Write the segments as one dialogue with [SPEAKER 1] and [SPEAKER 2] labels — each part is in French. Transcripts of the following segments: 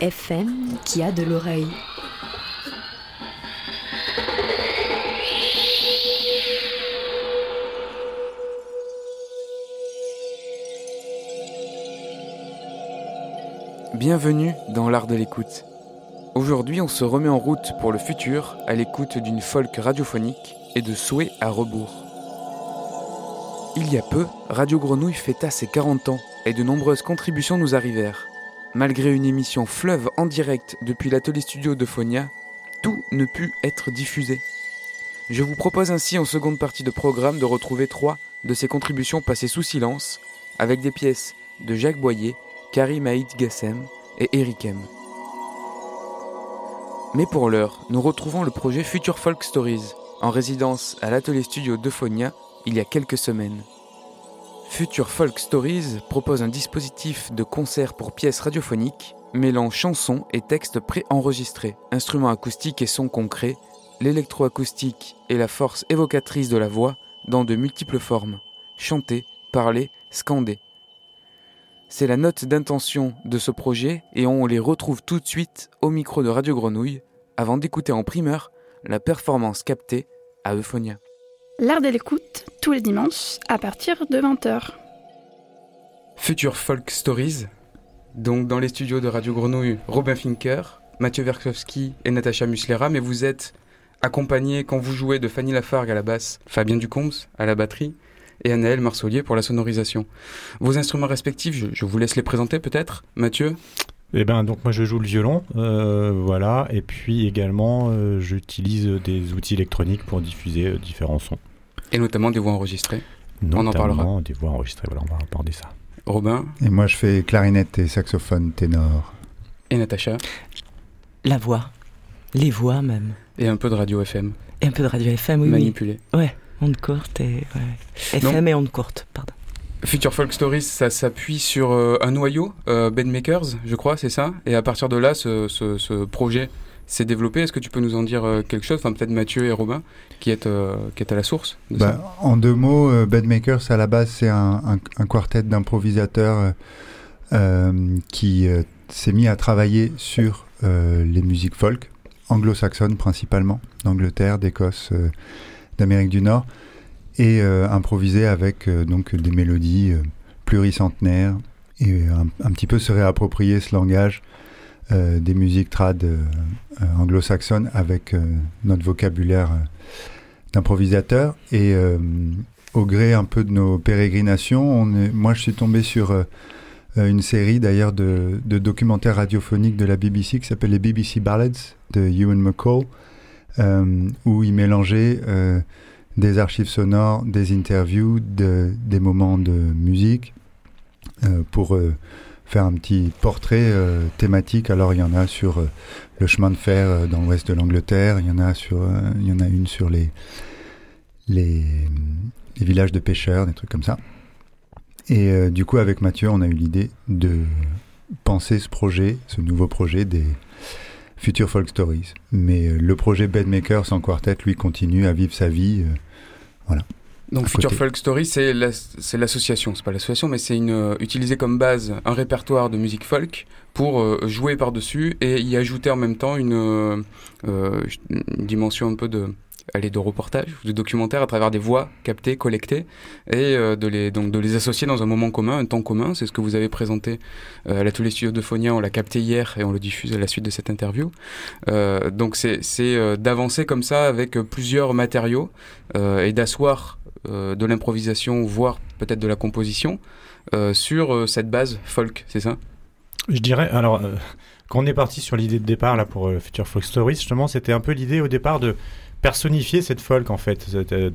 [SPEAKER 1] FM qui a de l'oreille.
[SPEAKER 2] Bienvenue dans l'art de l'écoute. Aujourd'hui, on se remet en route pour le futur à l'écoute d'une folk radiophonique et de souhaits à rebours. Il y a peu, Radio Grenouille fêta ses 40 ans et de nombreuses contributions nous arrivèrent. Malgré une émission fleuve en direct depuis l'atelier studio de Phonia, tout ne put être diffusé. Je vous propose ainsi en seconde partie de programme de retrouver trois de ces contributions passées sous silence avec des pièces de Jacques Boyer, Karim Haït Gassem et Eric M. Mais pour l'heure, nous retrouvons le projet Future Folk Stories, en résidence à l'atelier studio d'Euphonia il y a quelques semaines. Future Folk Stories propose un dispositif de concert pour pièces radiophoniques, mêlant chansons et textes pré-enregistrés, instruments acoustiques et sons concrets, l'électroacoustique et la force évocatrice de la voix dans de multiples formes, chanter, parler, scander. C'est la note d'intention de ce projet et on les retrouve tout de suite au micro de Radio Grenouille avant d'écouter en primeur la performance captée à Euphonia.
[SPEAKER 3] L'art de l'écoute, tous les dimanches, à partir de 20h.
[SPEAKER 2] Future Folk Stories, donc dans les studios de Radio Grenouille, Robin Finker, Mathieu Verkowski et Natacha Muslera, mais vous êtes accompagnés quand vous jouez de Fanny Lafargue à la basse, Fabien Ducombes à la batterie et Anaël Marsolier pour la sonorisation. Vos instruments respectifs, je, je vous laisse les présenter peut-être. Mathieu,
[SPEAKER 4] Eh ben donc moi je joue le violon, euh, voilà, et puis également euh, j'utilise des outils électroniques pour diffuser euh, différents sons.
[SPEAKER 2] et notamment des voix enregistrées. en
[SPEAKER 4] Notamment
[SPEAKER 2] parlera.
[SPEAKER 4] des voix enregistrées, voilà, on va aborder ça.
[SPEAKER 2] Robin
[SPEAKER 5] Et moi, je fais clarinette et saxophone ténor.
[SPEAKER 2] et Natacha,
[SPEAKER 6] La voix. Les voix même.
[SPEAKER 2] et un peu de radio FM
[SPEAKER 6] Et un peu de radio FM, oui. oui.
[SPEAKER 2] manipulé.
[SPEAKER 6] Onde courte et. Ouais.
[SPEAKER 2] Non.
[SPEAKER 6] FM et onde courte, pardon.
[SPEAKER 2] Future Folk Stories, ça s'appuie sur euh, un noyau, euh, Bedmakers, je crois, c'est ça? Et à partir de là, ce, projet s'est développé. Est-ce que tu peux nous en dire euh, quelque chose? Enfin, peut-être Mathieu et Robin, qui est, qui est à la source de ça.
[SPEAKER 5] Bah, en deux mots, euh, Bedmakers, à la base, c'est un, quartet d'improvisateurs qui s'est mis à travailler sur les musiques folk, anglo-saxonnes principalement, d'Angleterre, d'Écosse, d'Amérique du Nord, et euh, improviser avec euh, donc des mélodies euh, pluricentenaires, et un, petit peu se réapproprier ce langage des musiques trad anglo-saxonnes avec notre vocabulaire d'improvisateur. Et au gré un peu de nos pérégrinations, moi je suis tombé sur une série d'ailleurs de, de documentaires radiophoniques de la BBC qui s'appelle les BBC Ballads de Ewan McCall, où il mélangeait des archives sonores, des interviews, de- des moments de musique euh, pour euh, faire un petit portrait euh, thématique. Alors il y en a sur le chemin de fer dans l'ouest de l'Angleterre, il y en a sur, il y en a une sur les les, villages de pêcheurs, des trucs comme ça. Et du coup, avec Mathieu, on a eu l'idée de penser ce projet, ce nouveau projet des Future Folk Stories. Mais le projet Bedmakers en quartet, lui, continue à vivre sa vie.
[SPEAKER 2] Donc Future
[SPEAKER 5] côté.
[SPEAKER 2] Folk Story, c'est la- c'est l'association, c'est pas l'association, mais c'est une euh, utiliser comme base un répertoire de musique folk pour euh, jouer par-dessus. Et y ajouter en même temps une, euh, euh, une dimension un peu de aller de reportage, de documentaire à travers des voix captées, collectées, et de les donc de les associer dans un moment commun, un temps commun. C'est ce que vous avez présenté à l'atelier studio de Fonia. On l'a capté hier et on le diffuse à la suite de cette interview. donc c'est d'avancer comme ça avec plusieurs matériaux et d'asseoir de l'improvisation, voire peut-être de la composition, sur cette base folk, c'est ça?
[SPEAKER 4] Je dirais alors. Quand on est parti sur l'idée de départ là pour Future Folk Stories, justement, c'était un peu l'idée au départ de personnifier cette folk en fait.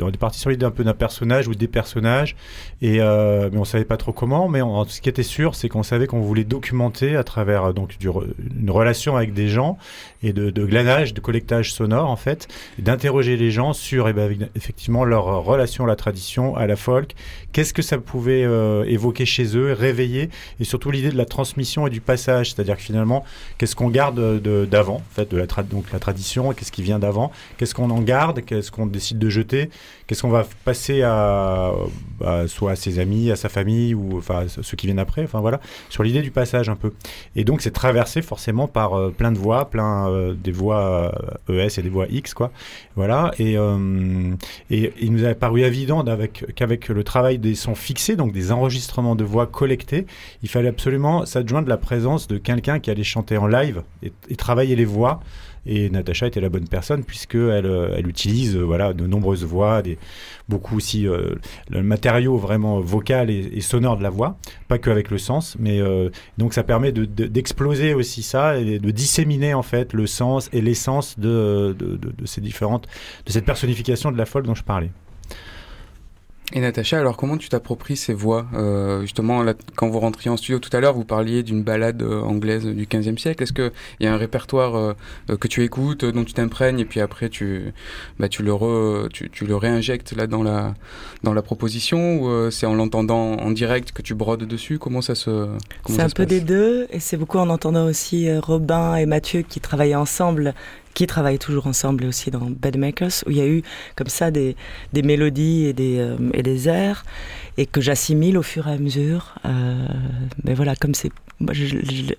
[SPEAKER 4] On est parti sur l'idée un peu d'un personnage ou des personnages, et euh, mais on savait pas trop comment. Mais ce qui était sûr, c'est qu'on savait qu'on voulait documenter à travers euh, donc une relation avec des gens et de, glanage, de collectage sonore en fait, d'interroger les gens sur eh ben, effectivement leur relation à la tradition, à la folk. Qu'est-ce que ça pouvait euh, évoquer chez eux, réveiller, et surtout l'idée de la transmission et du passage, c'est-à-dire que finalement, qu'est-ce qu'on garde d'avant, en fait, de la donc la tradition, qu'est-ce qui vient d'avant, qu'est-ce qu'on en garde, qu'est-ce qu'on décide de jeter, qu'est-ce qu'on va passer à, soit à ses amis, à sa famille ou enfin ceux qui viennent après, enfin voilà, sur l'idée du passage un peu. Et donc c'est traversé forcément par euh, plein de voix, plein euh, des voix ES euh, e et des voix X quoi, voilà. Et, et il nous a paru évident qu'avec le travail des sons fixés, donc des enregistrements de voix collectés, il fallait absolument s'adjoindre la présence de quelqu'un qui allait chanter en live et travailler les voix. Et Natacha était la bonne personne puisqu'elle euh, elle utilise euh, voilà, de nombreuses voix, beaucoup aussi euh, le matériau vraiment vocal et, sonore de la voix, pas que avec le sens. Mais donc ça permet d'exploser aussi ça et de disséminer en fait le sens et l'essence de, de, ces différentes, de cette personnification de la folle dont je parlais.
[SPEAKER 2] Et Natacha, alors comment tu t'appropries ces voix? Euh, Justement, quand vous rentriez en studio tout à l'heure, vous parliez d'une balade euh, anglaise du 15e siècle. Est-ce qu'il y a un répertoire euh, que tu écoutes, dont tu t'imprègnes, et puis après tu, bah, tu, le, re, tu, tu, le réinjectes là dans la, dans la proposition Ou c'est en l'entendant en direct que tu brodes dessus? Comment ça se
[SPEAKER 7] C'est un peu des deux, et c'est beaucoup en entendant aussi Robin et Mathieu qui travaillaient ensemble qui travaillent toujours ensemble aussi dans Bedmakers, où il y a eu comme ça des, des mélodies et des, euh, et des airs, et que j'assimile au fur et à mesure. Euh, mais voilà, comme c'est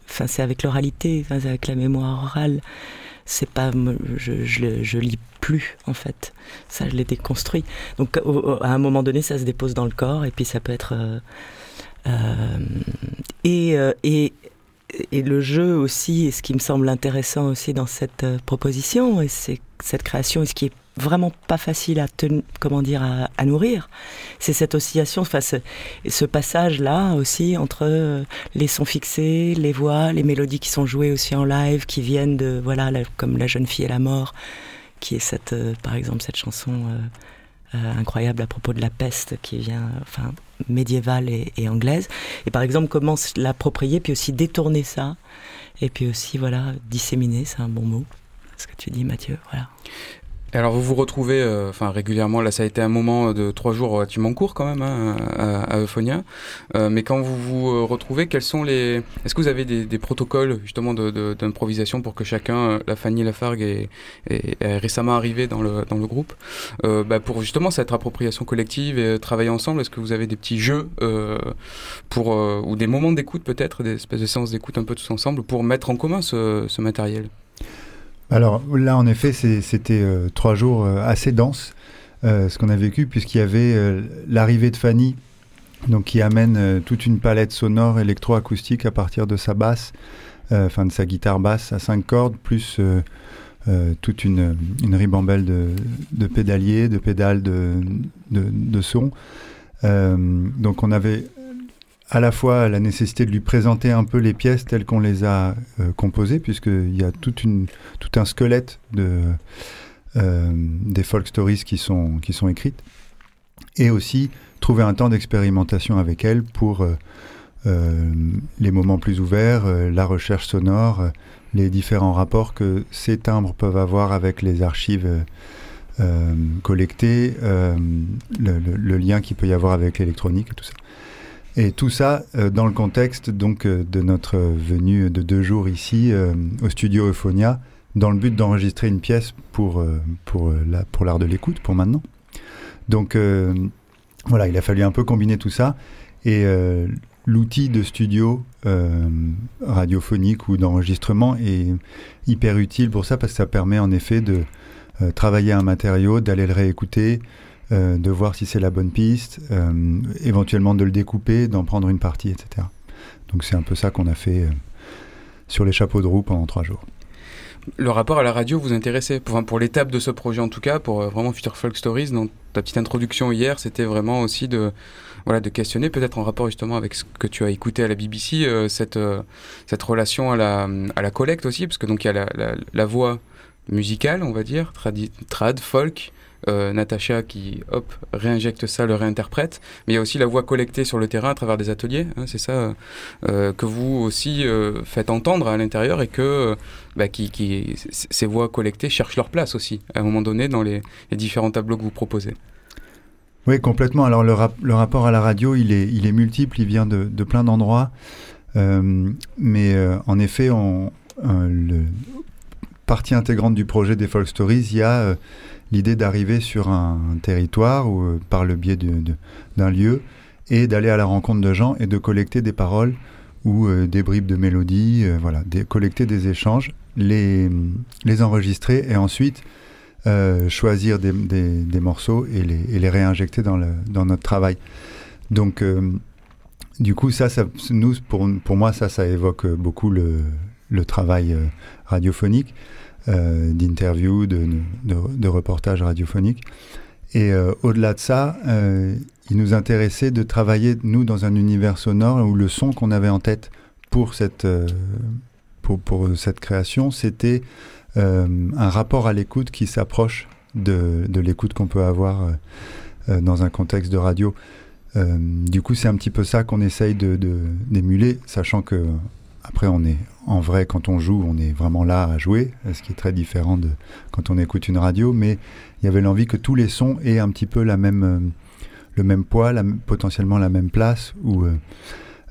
[SPEAKER 7] enfin, c'est avec l'oralité, enfin, avec la mémoire orale, c'est pas, je, je, lis plus en fait. Ça, je l'ai déconstruit. Donc à un moment donné, ça se dépose dans le corps, et puis ça peut être. Euh, et, et le jeu aussi, et ce qui me semble intéressant aussi dans cette euh, proposition, et c'est cette création, et ce qui est vraiment pas facile à comment dire à, nourrir, c'est cette oscillation, enfin ce, ce passage là aussi entre euh, les sons fixés, les voix, les mélodies qui sont jouées aussi en live, qui viennent de voilà comme la jeune fille et la mort, qui est cette euh, par exemple cette chanson incroyable à propos de la peste qui vient enfin médiévale et, anglaise. Et par exemple, comment l'approprier, puis aussi détourner ça, et puis aussi, voilà, disséminer, c'est un bon mot, ce que tu dis, Mathieu, voilà.
[SPEAKER 2] Alors vous vous retrouvez, euh, enfin régulièrement, là ça a été un moment de trois jours relativement court quand même hein, à, Euphonia, euh, mais quand vous vous euh, retrouvez, quels sont les... Est-ce que vous avez des, protocoles justement d'improvisation de, pour que chacun, la Fanny Lafargue est, est, récemment arrivé dans le, dans le groupe, bah, pour justement cette appropriation collective et travailler ensemble, est-ce que vous avez des petits jeux pour, ou des moments d'écoute peut-être, des espèces de séances d'écoute un peu tous ensemble pour mettre en commun ce, ce matériel?
[SPEAKER 5] Alors là, en effet, c'était euh, trois jours euh, assez denses, euh, ce qu'on a vécu, puisqu'il y avait l'arrivée de Fanny, donc qui amène toute une palette sonore électroacoustique à partir de sa basse, enfin de sa guitare basse à cinq cordes, plus toute une, ribambelle de, pédaliers, de pédales de, de son. donc on avait à la fois la nécessité de lui présenter un peu les pièces telles qu'on les a euh, composées, puisqu'il y a toute une, tout un squelette de, euh, des folk stories qui sont, qui sont écrites, et aussi trouver un temps d'expérimentation avec elle pour euh, les moments plus ouverts, la recherche sonore, les différents rapports que ces timbres peuvent avoir avec les archives collectées, le, le, lien qu'il peut y avoir avec l'électronique et tout ça. Et tout ça euh, dans le contexte donc euh, de notre venue de deux jours ici euh, au studio Euphonia, dans le but d'enregistrer une pièce pour, pour, la, pour l'art de l'écoute, pour maintenant. Donc voilà, il a fallu un peu combiner tout ça. Et l'outil de studio radiophonique ou d'enregistrement est hyper utile pour ça parce que ça permet en effet de travailler un matériau, d'aller le réécouter, de voir si c'est la bonne piste, éventuellement de le découper, d'en prendre une partie, etc. Donc c'est un peu ça qu'on a fait sur les chapeaux de roue pendant trois jours
[SPEAKER 2] le rapport à la radio vous intéressait pour, pour l'étape de ce projet en tout cas, pour euh, vraiment Future Folk Stories, dans ta petite introduction hier, c'était vraiment aussi de, voilà, de questionner, peut-être en rapport justement avec ce que tu as écouté à la BBC, euh, cette, euh, cette relation à la, à la collecte aussi, parce que donc il y a la, la, voix musicale, on va dire, trad, folk, euh, Natacha qui hop réinjecte ça, le réinterprète. Mais il y a aussi la voix collectée sur le terrain à travers des ateliers. Hein, c'est ça euh, que vous aussi euh, faites entendre à l'intérieur et que bah, qui, ces voix collectées cherchent leur place aussi à un moment donné dans les, différents tableaux que vous proposez.
[SPEAKER 5] Oui, complètement. Alors le, le, rapport à la radio, il est, il est multiple, il vient de, de plein d'endroits. mais en effet, on, partie intégrante du projet des Folk Stories, il y a l'idée d'arriver sur un territoire ou euh, par le biais d'un lieu et d'aller à la rencontre de gens et de collecter des paroles ou euh, des bribes de mélodies, euh, voilà, collecter des échanges, les, enregistrer et ensuite choisir des, morceaux et les, réinjecter dans, notre travail. Donc, du coup, ça, ça, pour, moi, ça, ça évoque beaucoup le travail radiophonique. Euh, d'interviews, de, de, reportages radiophoniques. Et euh, au-delà de ça, euh, il nous intéressait de travailler, nous, dans un univers sonore où le son qu'on avait en tête pour cette, pour, pour, cette création, c'était un rapport à l'écoute qui s'approche de, de l'écoute qu'on peut avoir dans un contexte de radio. du coup, c'est un petit peu ça qu'on essaye d'émuler, sachant que après, on est en vrai, quand on joue, on est vraiment là à jouer, ce qui est très différent de quand on écoute une radio. Mais il y avait l'envie que tous les sons aient un petit peu euh, le même poids, potentiellement la même place. Euh,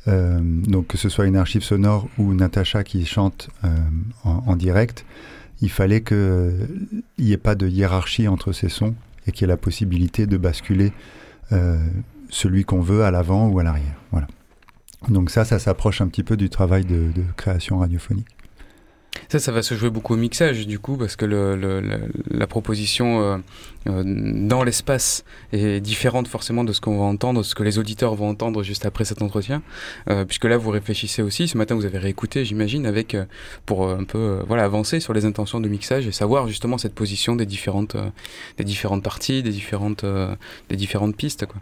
[SPEAKER 5] euh, que ce soit une archive sonore ou Natacha qui chante en, direct, il fallait qu'il n'y ait pas de hiérarchie entre ces sons et qu'il y ait la possibilité de basculer celui qu'on veut à l'avant ou à l'arrière. Donc ça, ça s'approche un petit peu du travail de, création radiophonique.
[SPEAKER 2] Ça, ça va se jouer beaucoup au mixage, du coup, parce que la proposition euh, euh, dans l'espace est différente forcément de ce qu'on va entendre, ce que les auditeurs vont entendre juste après cet entretien, euh, puisque là, vous réfléchissez aussi. Ce matin, vous avez réécouté, j'imagine, avec pour un peu voilà avancer sur les intentions de mixage et savoir justement cette position des différentes des différentes parties, des différentes des différentes pistes, quoi.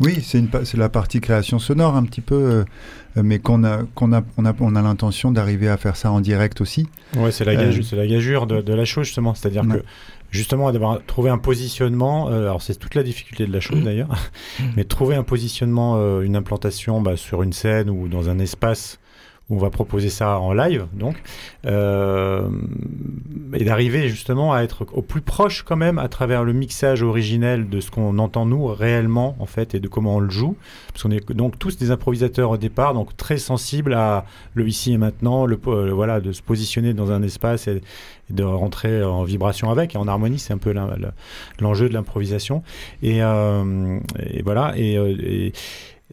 [SPEAKER 5] Oui, c'est la partie création sonore un petit peu, euh, mais qu'on a, qu'on a, on a, on a l'intention d'arriver à faire ça en direct aussi.
[SPEAKER 4] Ouais, c'est la, euh, gageure, la gageure de, la chose justement, c'est-à-dire que justement d'avoir trouvé un positionnement, euh, alors c'est toute la difficulté de la chose d'ailleurs, mais trouver un positionnement, une implantation bah, sur une scène ou dans un espace on va proposer ça en live, donc, euh, et d'arriver justement à être au plus proche quand même à travers le mixage originel de ce qu'on entend nous réellement en fait et de comment on le joue, parce qu'on est donc tous des improvisateurs au départ, donc très sensibles à le ici et maintenant, le, euh, voilà, de se positionner dans un espace et, de rentrer en vibration avec et en harmonie, c'est un peu l'enjeu de l'improvisation. Et, euh, et, voilà et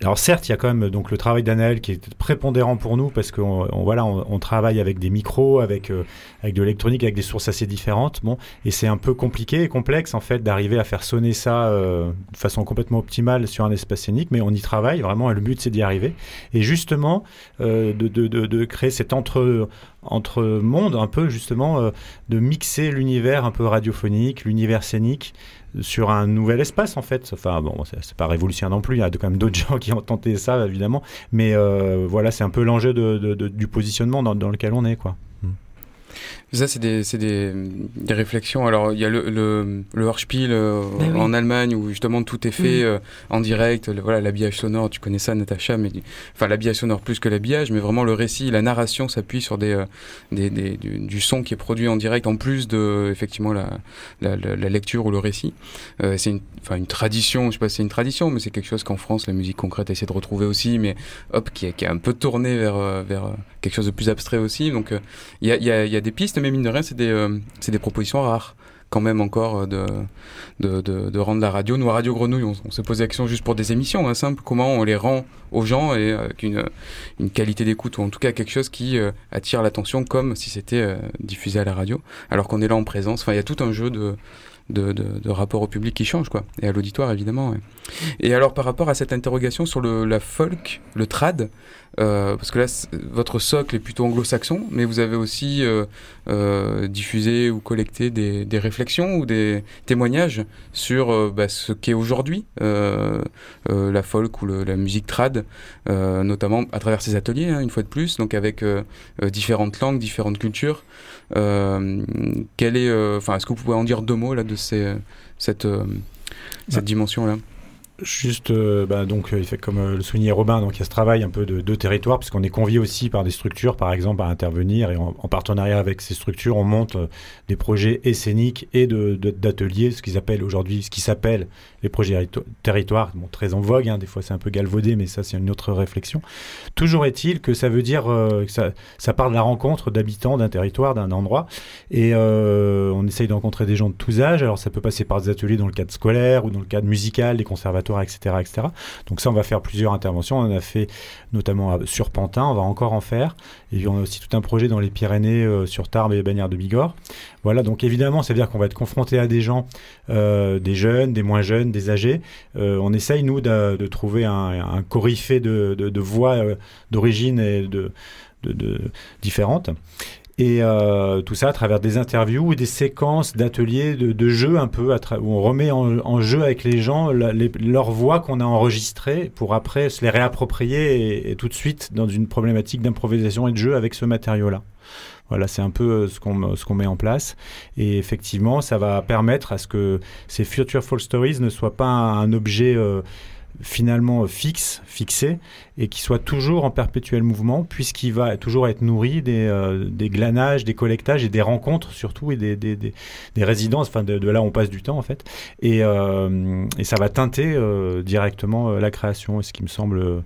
[SPEAKER 4] alors certes, il y a quand même donc le travail d'Anaël qui est prépondérant pour nous parce qu'on on, voilà, on, travaille avec des micros, avec euh, avec de l'électronique, avec des sources assez différentes. Bon, et c'est un peu compliqué et complexe en fait d'arriver à faire sonner ça euh, de façon complètement optimale sur un espace scénique, mais on y travaille vraiment. Et le but c'est d'y arriver et justement euh, de, de, de, de, créer cet entre entre monde un peu justement de mixer l'univers un peu radiophonique, l'univers scénique sur un nouvel espace en fait. Enfin bon, c'est pas révolutionnaire non plus. Il y a quand même d'autres gens qui ont tenté ça évidemment, mais euh, voilà, c'est un peu l'enjeu du positionnement dans, dans, lequel on est quoi.
[SPEAKER 2] Ça, c'est des, des, des, réflexions. Alors, il y a le, le, le Hörspiel euh, ben en Allemagne où justement tout est fait euh, en direct. voilà, l'habillage sonore, tu connais ça, Natacha, mais enfin, l'habillage sonore plus que l'habillage, mais vraiment le récit, la narration s'appuie sur des, euh, des, des du, son qui est produit en direct en plus de, effectivement, la, la, la, lecture ou le récit. c'est une, une tradition, je sais pas si c'est une tradition, mais c'est quelque chose qu'en France, la musique concrète essaie de retrouver aussi, mais hop, qui, qui est un peu tourné vers, vers quelque chose de plus abstrait aussi. Donc, il y a, y, a, y a des pistes mais mine de rien, c'est des, euh, des propositions rares quand même encore de, de, de, rendre la radio. Nous, à Radio Grenouille, on, se pose la question juste pour des émissions hein, simples, comment on les rend aux gens et avec une, une qualité d'écoute, ou en tout cas quelque chose qui attire l'attention comme si c'était diffusé à la radio, alors qu'on est là en présence. Enfin, il y a tout un jeu de de, rapport au public qui change, quoi, et à l'auditoire évidemment. Et alors par rapport à cette interrogation sur le, la folk, le trad, euh, parce que là votre socle est plutôt anglo-saxon, mais vous avez aussi euh, euh, diffusé ou collecté des, des, réflexions ou des témoignages sur bah, ce qu'est aujourd'hui la folk ou la musique trad, notamment à travers ces ateliers, hein, une fois de plus, donc avec différentes langues, différentes cultures. quel est, enfin, est-ce que vous pouvez en dire deux mots là de ces, cette, cette dimension-là.
[SPEAKER 4] Juste, euh, bah, donc, comme euh, le soulignait Robin, donc il y a ce travail un peu de, de territoire, puisqu'on est convié aussi par des structures, par exemple, à intervenir, et en, partenariat avec ces structures, on monte euh, des projets escéniques et d'ateliers, de, ce qu'ils appellent aujourd'hui, ce qui s'appelle les projets territoires, bon, très en vogue, hein, des fois c'est un peu galvaudé, mais ça c'est une autre réflexion. Toujours est-il que ça veut dire que ça, part de la rencontre d'habitants d'un territoire, d'un endroit, et on essaye de rencontrer des gens de tous âges, alors ça peut passer par des ateliers dans le cadre scolaire ou dans le cadre musical, des conservatoires etc., etc. Donc ça, on va faire plusieurs interventions. On en a fait notamment sur Pantin, on va encore en faire. Et on a aussi tout un projet dans les Pyrénées euh, sur Tarbes et Bagnères de Bigorre. Voilà, donc évidemment, ça veut dire qu'on va être confronté à des gens, euh, des jeunes, des moins jeunes, des âgés. Euh, on essaye, nous, de, trouver un, un coryphée de, de voix d'origine et de, différentes. Et euh, tout ça à travers des interviews et des séquences d'ateliers, de, de, jeux un peu, où on remet en, jeu avec les gens leurs voix qu'on a enregistrées pour après se les réapproprier et, tout de suite dans une problématique d'improvisation et de jeu avec ce matériau-là. Voilà, c'est un peu euh, ce qu'on ce qu'on met en place. Et effectivement, ça va permettre à ce que ces Future Fall Stories ne soient pas un, objet... Euh, finalement fixe, fixé, et qui soit toujours en perpétuel mouvement, puisqu'il va toujours être nourri des, euh, des, glanages, des collectages et des rencontres surtout, et des, des, des, résidences, enfin de, là où on passe du temps en fait. Et, euh, et ça va teinter euh, directement la création, ce qui me semble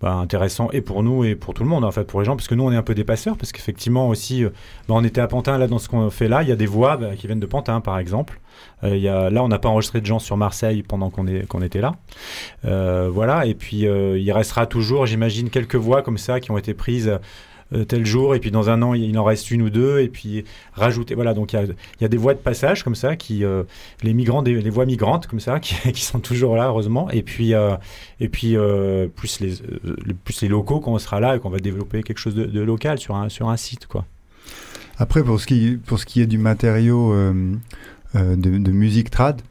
[SPEAKER 4] bah, intéressant et pour nous et pour tout le monde en fait pour les gens parce que nous on est un peu des passeurs parce qu'effectivement aussi bah, on était à Pantin là dans ce qu'on fait là il y a des voix bah, qui viennent de Pantin par exemple euh, là, on n'a pas enregistré de gens sur Marseille pendant qu'on qu'on était là. Euh, voilà, et puis euh, il restera toujours, j'imagine, quelques voix comme ça qui ont été prises tel jour, et puis dans un an, il en reste une ou deux, et puis rajouter. Voilà, donc il y a, des voies de passage comme ça, qui, les migrants, les voies migrantes comme ça, qui, sont toujours là, heureusement, et puis, et puis plus, les, plus les locaux quand on sera là et qu'on va développer quelque chose de, local sur un, sur un site, quoi.
[SPEAKER 5] Après, pour ce qui, pour ce qui est du matériau euh, de, musique trad.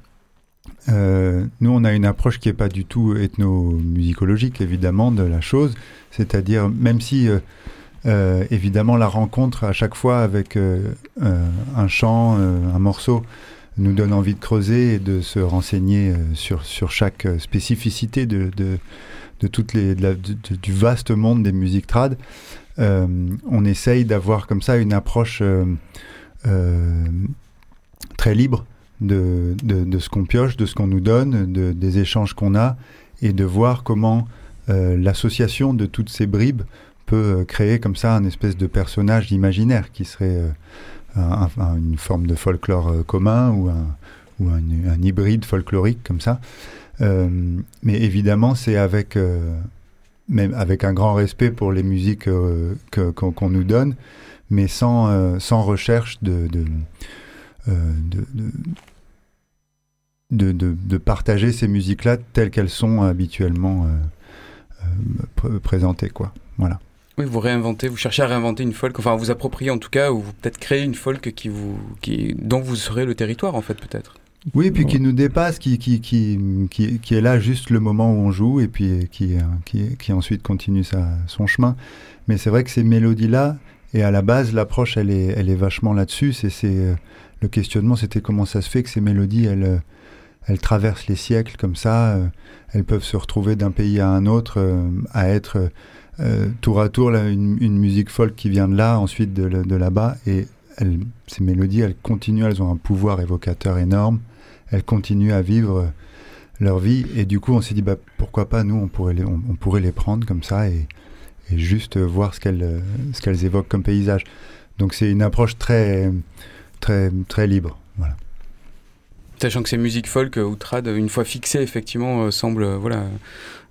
[SPEAKER 5] Euh, nous, on a une approche qui n'est pas du tout ethnomusicologique, évidemment, de la chose. C'est-à-dire, même si, euh, évidemment, la rencontre à chaque fois avec un chant, un morceau, nous donne envie de creuser et de se renseigner sur, sur chaque spécificité de, de, de toutes les, du vaste monde des musiques trad. on essaye d'avoir comme ça une approche très libre de, ce qu'on pioche, de ce qu'on nous donne, de, des échanges qu'on a, et de voir comment euh, l'association de toutes ces bribes peut euh, créer comme ça un espèce de personnage imaginaire qui serait euh, une forme de folklore commun ou un, hybride folklorique comme ça. mais évidemment, c'est avec, un grand respect pour les musiques qu'on nous donne, mais sans, recherche de euh, partager ces musiques-là telles qu'elles sont habituellement euh, euh, présentées. Quoi. Voilà.
[SPEAKER 2] Oui, vous réinventez, vous cherchez à réinventer une folk, enfin vous appropriez en tout cas, ou vous peut-être créer une folk qui vous, qui, dont vous serez le territoire en fait peut-être.
[SPEAKER 5] Oui, puis qui nous dépasse, qui, qui, qui, qui, est là juste le moment où on joue et puis qui, qui, qui ensuite continue sa, son chemin. Mais c'est vrai que ces mélodies-là, et à la base, l'approche, elle est, elle est vachement là-dessus. C'est, c'est, le questionnement, c'était comment ça se fait que ces mélodies, elles, euh, elles traversent les siècles comme ça, euh, elles peuvent se retrouver d'un pays à un autre, euh, à être tour à tour là, une, musique folk qui vient de là, ensuite de, là-bas, et ces mélodies, elles continuent, elles ont un pouvoir évocateur énorme, elles continuent à vivre leur vie, et du coup, on s'est dit, bah, pourquoi pas, nous, on pourrait les, prendre comme ça et, juste voir ce qu'elles, évoquent comme paysage. Donc c'est une approche très très, très libre.
[SPEAKER 2] Sachant que ces musiques folk ou trad, une fois fixées, effectivement, semblent voilà,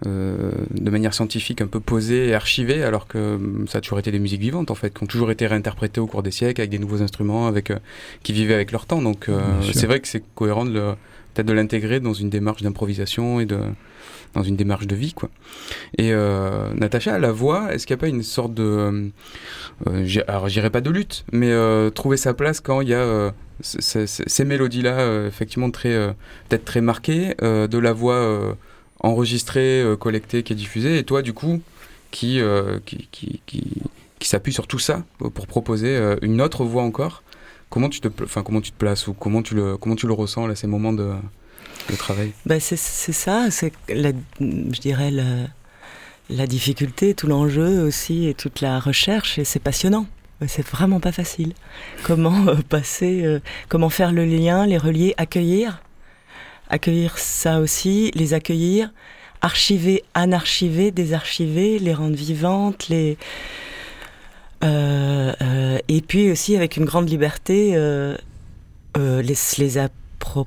[SPEAKER 2] de manière scientifique un peu posées et archivées, alors que ça a toujours été des musiques vivantes, en fait, qui ont toujours été réinterprétées au cours des siècles avec des nouveaux instruments, avec, qui vivaient avec leur temps. Donc c'est vrai que c'est cohérent de peut-être de l'intégrer dans une démarche d'improvisation et de dans une démarche de vie quoi. Et euh, Natacha, la voix, est-ce qu'il n'y a pas une sorte de euh, euh alors j'irai pas de lutte, mais euh, trouver sa place quand il y a euh, ces mélodies là effectivement très peut-être très marquées, de la voix enregistrée, collectée, qui est diffusée, et toi du coup qui qui, qui, qui, qui s'appuie sur tout ça pour proposer une autre voix encore Comment tu te, comment tu te places ou comment tu le, comment tu le ressens là, ces moments de, de travail?
[SPEAKER 7] Bah c'est, ça, c'est je dirais la, la difficulté, tout l'enjeu aussi et toute la recherche et c'est passionnant. C'est vraiment pas facile. Comment euh, passer, euh, comment faire le lien, les relier, accueillir, accueillir ça aussi, les accueillir, archiver, anarchiver, désarchiver, les rendre vivantes, les euh, euh, et puis aussi avec une grande liberté, euh, les,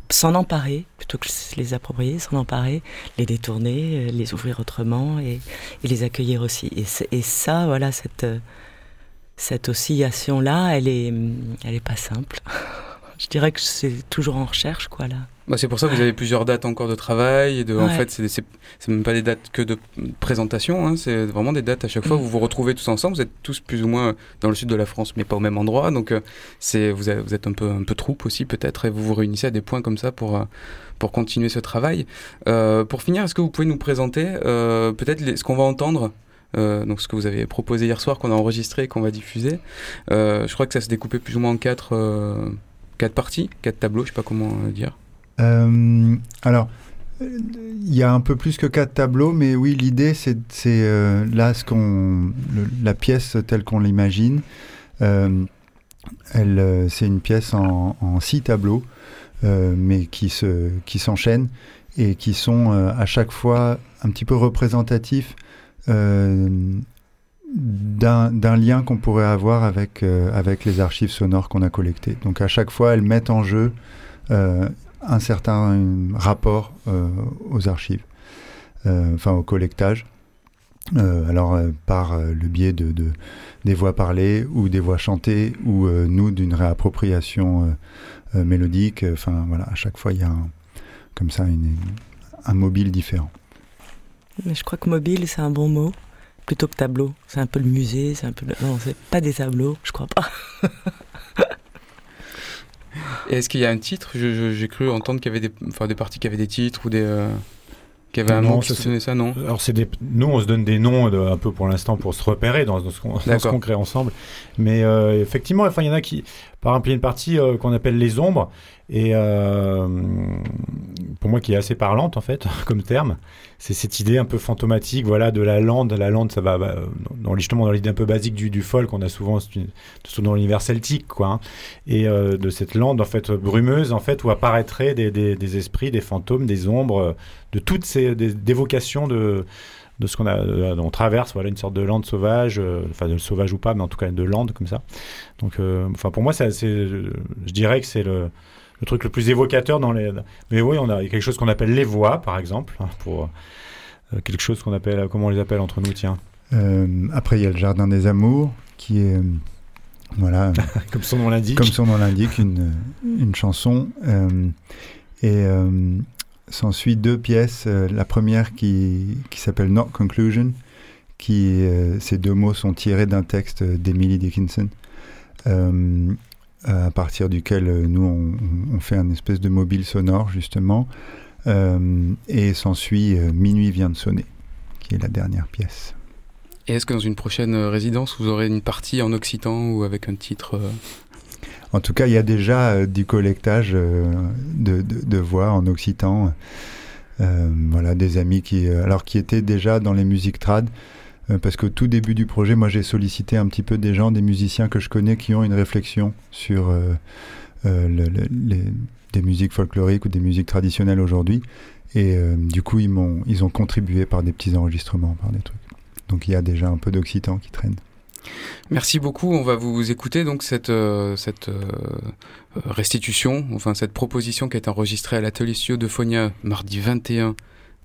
[SPEAKER 7] s'en emparer, plutôt que les approprier, s'en emparer, les détourner, les ouvrir autrement et, et les accueillir aussi. Et, et, ça, voilà, cette, cette oscillation-là, elle est, elle est pas simple. Je dirais que c'est toujours en recherche, quoi, là.
[SPEAKER 2] Bah, c'est pour ça que vous avez plusieurs dates encore de travail. Et de, En fait, c'est même pas des dates que de présentation. Hein, c'est vraiment des dates à chaque fois où vous vous retrouvez tous ensemble. Vous êtes tous plus ou moins dans le sud de la France, mais pas au même endroit. Donc, euh, c'est vous, vous, êtes un peu, un peu troupe aussi, peut-être. Et vous vous réunissez à des points comme ça pour, euh, pour continuer ce travail. Euh, pour finir, est-ce que vous pouvez nous présenter euh, peut-être ce qu'on va entendre euh, donc ce que vous avez proposé hier soir, qu'on a enregistré, qu'on va diffuser? Je crois que ça se découpait plus ou moins en quatre, quatre parties, quatre tableaux, je sais pas comment dire.
[SPEAKER 5] Euh, alors, il y a un peu plus que quatre tableaux, mais oui, l'idée, c'est euh, là ce qu'on, la pièce telle qu'on l'imagine. Euh, elle, c'est une pièce en, en six tableaux, mais qui se, qui s'enchaînent et qui sont à chaque fois un petit peu représentatifs d'un, lien qu'on pourrait avoir avec, avec les archives sonores qu'on a collectées. Donc à chaque fois, elles mettent en jeu euh, un certain rapport euh, aux archives, euh, enfin au collectage. Euh, alors par le biais de, de, des voix parlées ou des voix chantées ou nous d'une réappropriation mélodique. Enfin voilà, à chaque fois il y a un, comme ça un mobile différent.
[SPEAKER 7] Mais je crois que mobile c'est un bon mot plutôt que tableau. C'est un peu le musée, c'est un peu le... non c'est pas des tableaux, je crois pas.
[SPEAKER 2] est-ce qu'il y a un titre? J'ai cru entendre qu'il y avait des, enfin, des parties qui avaient des titres ou des. Euh, qu'il y avait un nom qui se ça, non?
[SPEAKER 4] Alors, c'est des... nous, on se donne des noms de, un peu pour l'instant pour se repérer dans, dans ce qu'on crée ensemble. Mais euh, effectivement, enfin, il y en a qui. Par exemple, il y a une partie euh, qu'on appelle les ombres, et euh, pour moi qui est assez parlante en fait comme terme, c'est cette idée un peu fantomatique, voilà, de la lande. La lande, ça va bah, dans, justement dans l'idée un peu basique du, du folk, on a souvent surtout dans l'univers celtique, quoi, hein, et euh, de cette lande en fait brumeuse en fait où apparaîtraient des, des, esprits, des fantômes, des ombres, de toutes ces dévocations de de ce qu'on a, euh, on traverse, voilà, une sorte de lande sauvage, enfin de sauvage ou pas, mais en tout cas de lande comme ça. Donc, enfin pour moi, c'est, je dirais que c'est le, le truc le plus évocateur dans les. Mais oui, on a quelque chose qu'on appelle les voix, par exemple, hein, pour euh, quelque chose qu'on appelle, comment on les appelle entre nous, tiens.
[SPEAKER 5] Euh, après, il y a le jardin des amours, qui est voilà,
[SPEAKER 4] comme son nom l'indique,
[SPEAKER 5] comme son nom l'indique, une, une chanson. Euh, et s'ensuit deux pièces. la première qui, qui s'appelle Not Conclusion, qui ces deux mots sont tirés d'un texte d'Emily Dickinson. Euh, à partir duquel euh, nous on, on, fait un espèce de mobile sonore justement. Euh, et s'ensuit euh, Minuit vient de sonner, qui est la dernière pièce.
[SPEAKER 2] Et est-ce que dans une prochaine résidence, vous aurez une partie en occitan ou avec un titre
[SPEAKER 5] En tout cas, il y a déjà du collectage de, de, de, voix en occitan. voilà, des amis qui, alors qui étaient déjà dans les musiques trad, parce qu'au tout début du projet, moi j'ai sollicité un petit peu des gens, des musiciens que je connais qui ont une réflexion sur euh, euh, des musiques folkloriques ou des musiques traditionnelles aujourd'hui. Et euh, du coup, ils, m'ont, ils ont contribué par des petits enregistrements, par des trucs. Donc il y a déjà un peu d'occitan qui traîne.
[SPEAKER 2] Merci beaucoup. On va vous écouter donc cette, euh, euh, restitution, enfin cette proposition qui été enregistrée à l'atelier studio de Phonia mardi 21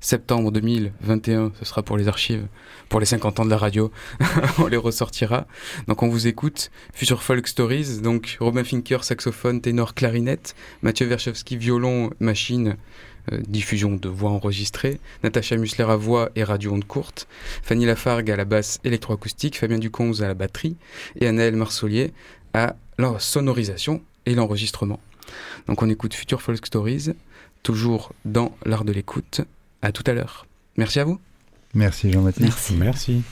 [SPEAKER 2] septembre 2021. Ce sera pour les archives, pour les 50 ans de la radio. on les ressortira. Donc on vous écoute. Future Folk Stories. Donc Robin Finker, saxophone, ténor, clarinette. Mathieu Verchowski, violon, machine. Euh, diffusion de voix enregistrées, Natacha Musler à voix et radio onde courte, Fanny Lafargue à la basse électroacoustique, Fabien Duconze à la batterie et Anaël Marsolier à la sonorisation et l'enregistrement. Donc on écoute Future Folk Stories, toujours dans l'art de l'écoute. À tout à l'heure. Merci à vous.
[SPEAKER 5] Merci Jean-Baptiste.
[SPEAKER 6] Merci.
[SPEAKER 4] Merci.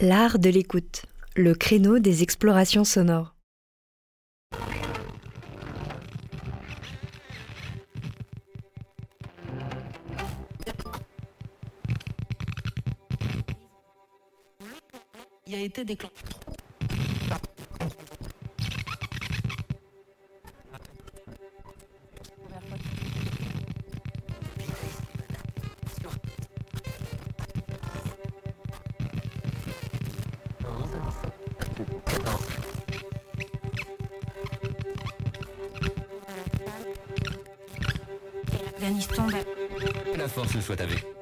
[SPEAKER 1] L'art de l'écoute, le créneau des explorations sonores.
[SPEAKER 8] Il a été déclenché. Afghanistan,
[SPEAKER 9] Que la force soit avec.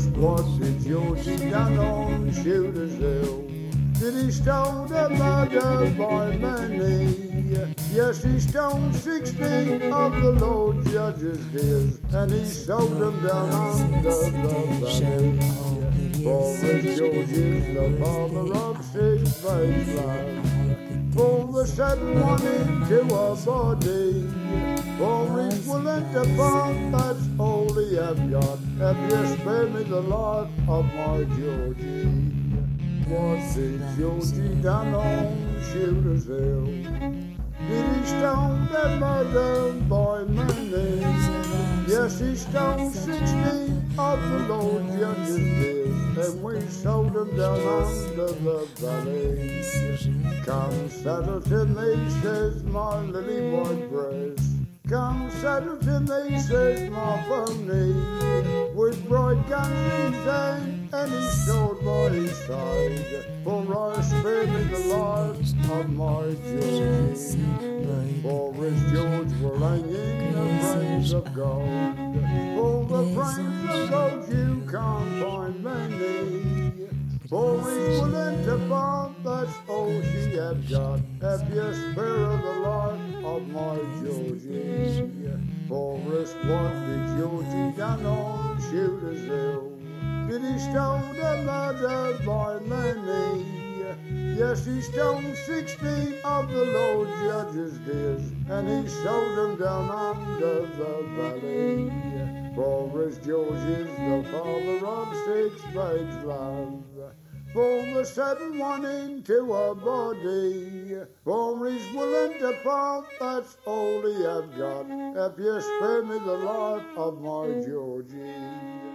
[SPEAKER 10] spłacy dzieci jadą się żył. Gdyż tą debadę Yes, he tą sixty of the Lord judges his, and he showed them down under the valley. For the George the father of six lives. For the seven one into a body. For he's willing to part, that's have got. Have you spared me the life of my Georgie? What it Georgie down on Shooter's Hill? Did he stone that mother by many? Yes, he stoned sixteen of the Lord Judge's dears, and we sold them down under the valley. Come to me, says my lily white breast. Come to me, says my pony, with bright guns his and his sword by his side. For I me the life of my Georgie. For his George will hang in the frames of gold. For the frames of gold you can't find many. For willing to part, that's all she had got. Have you spare the life of my Georgie? Forrest, what did Georgie done on Shooter's Hill? Did he stone the murder by many? Yes, he stoned sixteen of the Lord Judge's dears, and he sold them down under the valley. Forrest George is the father of six babes' love. Form the seven one into a body. For he's willing to part, that's all he have got. If you spare me the life of my Georgie.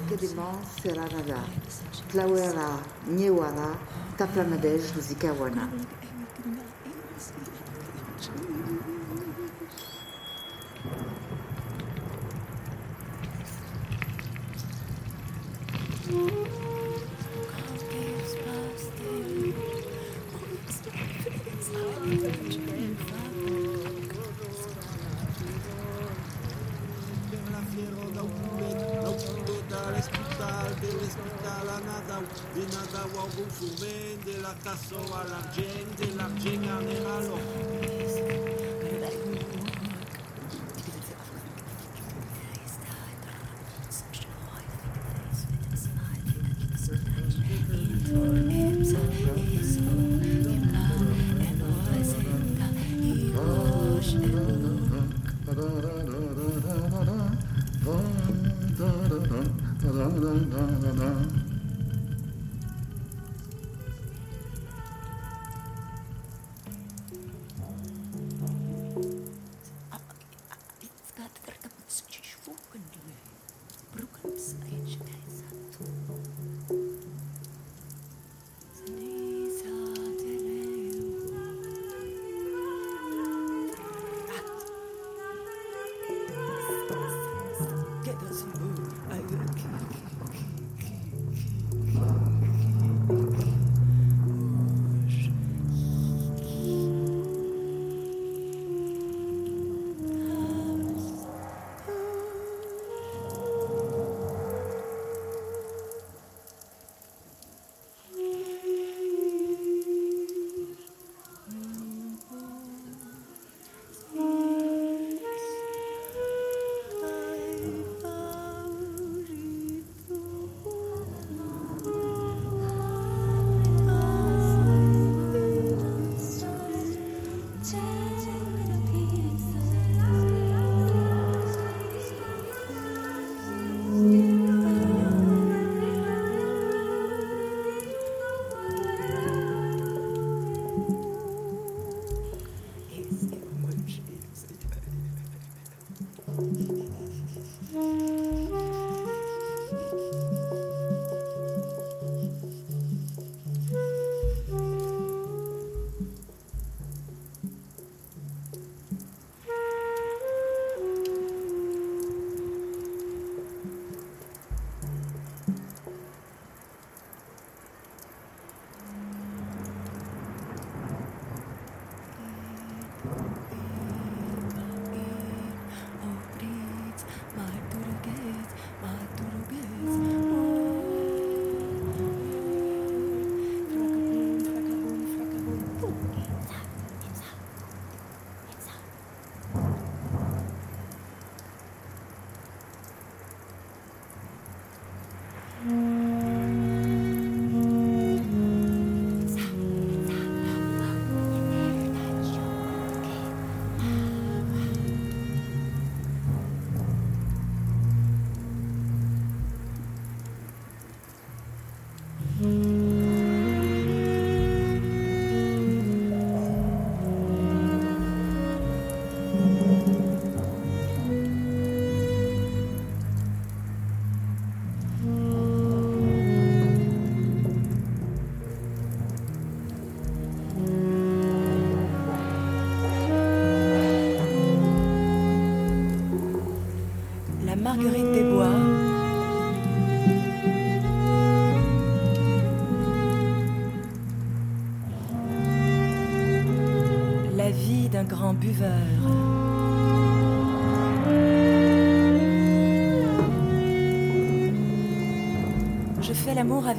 [SPEAKER 11] Okedemon seranada, tlauera, niewara, taplanadej luzikawana.
[SPEAKER 1] La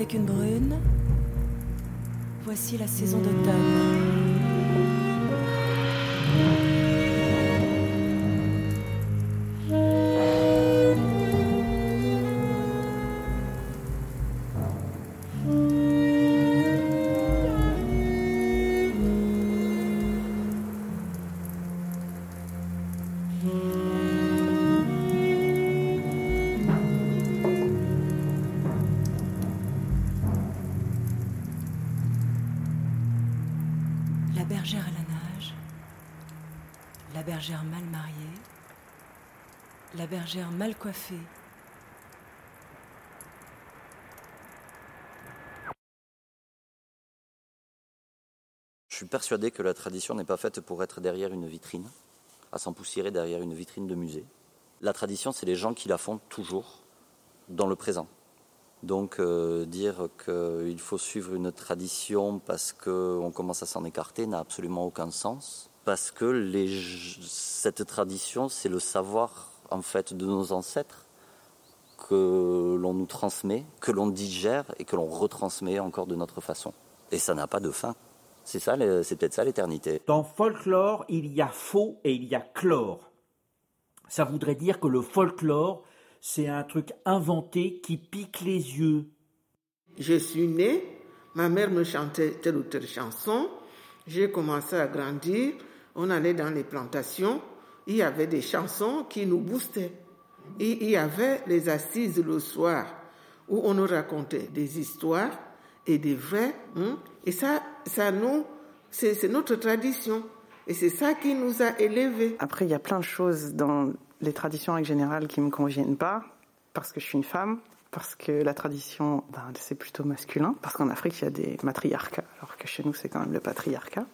[SPEAKER 1] avec une brune. Voici la saison d'automne. bergère mal mariée, la bergère mal coiffée.
[SPEAKER 12] Je suis persuadé que la tradition n'est pas faite pour être derrière une vitrine, à s'empoussiérer derrière une vitrine de musée. La tradition, c'est les gens qui la font toujours dans le présent. Donc euh, dire qu'il faut suivre une tradition parce qu'on commence à s'en écarter n'a absolument aucun sens. Parce que les, cette tradition, c'est le savoir en fait de nos ancêtres que l'on nous transmet, que l'on digère et que l'on retransmet encore de notre façon. Et ça n'a pas de fin. C'est ça, c'est peut-être ça l'éternité.
[SPEAKER 13] Dans folklore, il y a faux et il y a chlore. Ça voudrait dire que le folklore, c'est un truc inventé qui pique les yeux.
[SPEAKER 14] Je suis née, ma mère me chantait telle ou telle chanson, j'ai commencé à grandir, on allait dans les plantations, il y avait des chansons qui nous boostaient. Et il y avait les assises le soir où on nous racontait des histoires et des vrais. Hein, et ça, ça nous, c'est notre tradition. Et c'est ça qui nous a élevés.
[SPEAKER 15] Après, il y a plein de choses dans les traditions en général qui me conviennent pas, parce que je suis une femme, parce que la tradition, ben, c'est plutôt masculin, parce qu'en Afrique, il y a des matriarcats, alors que chez nous, c'est quand même le patriarcat.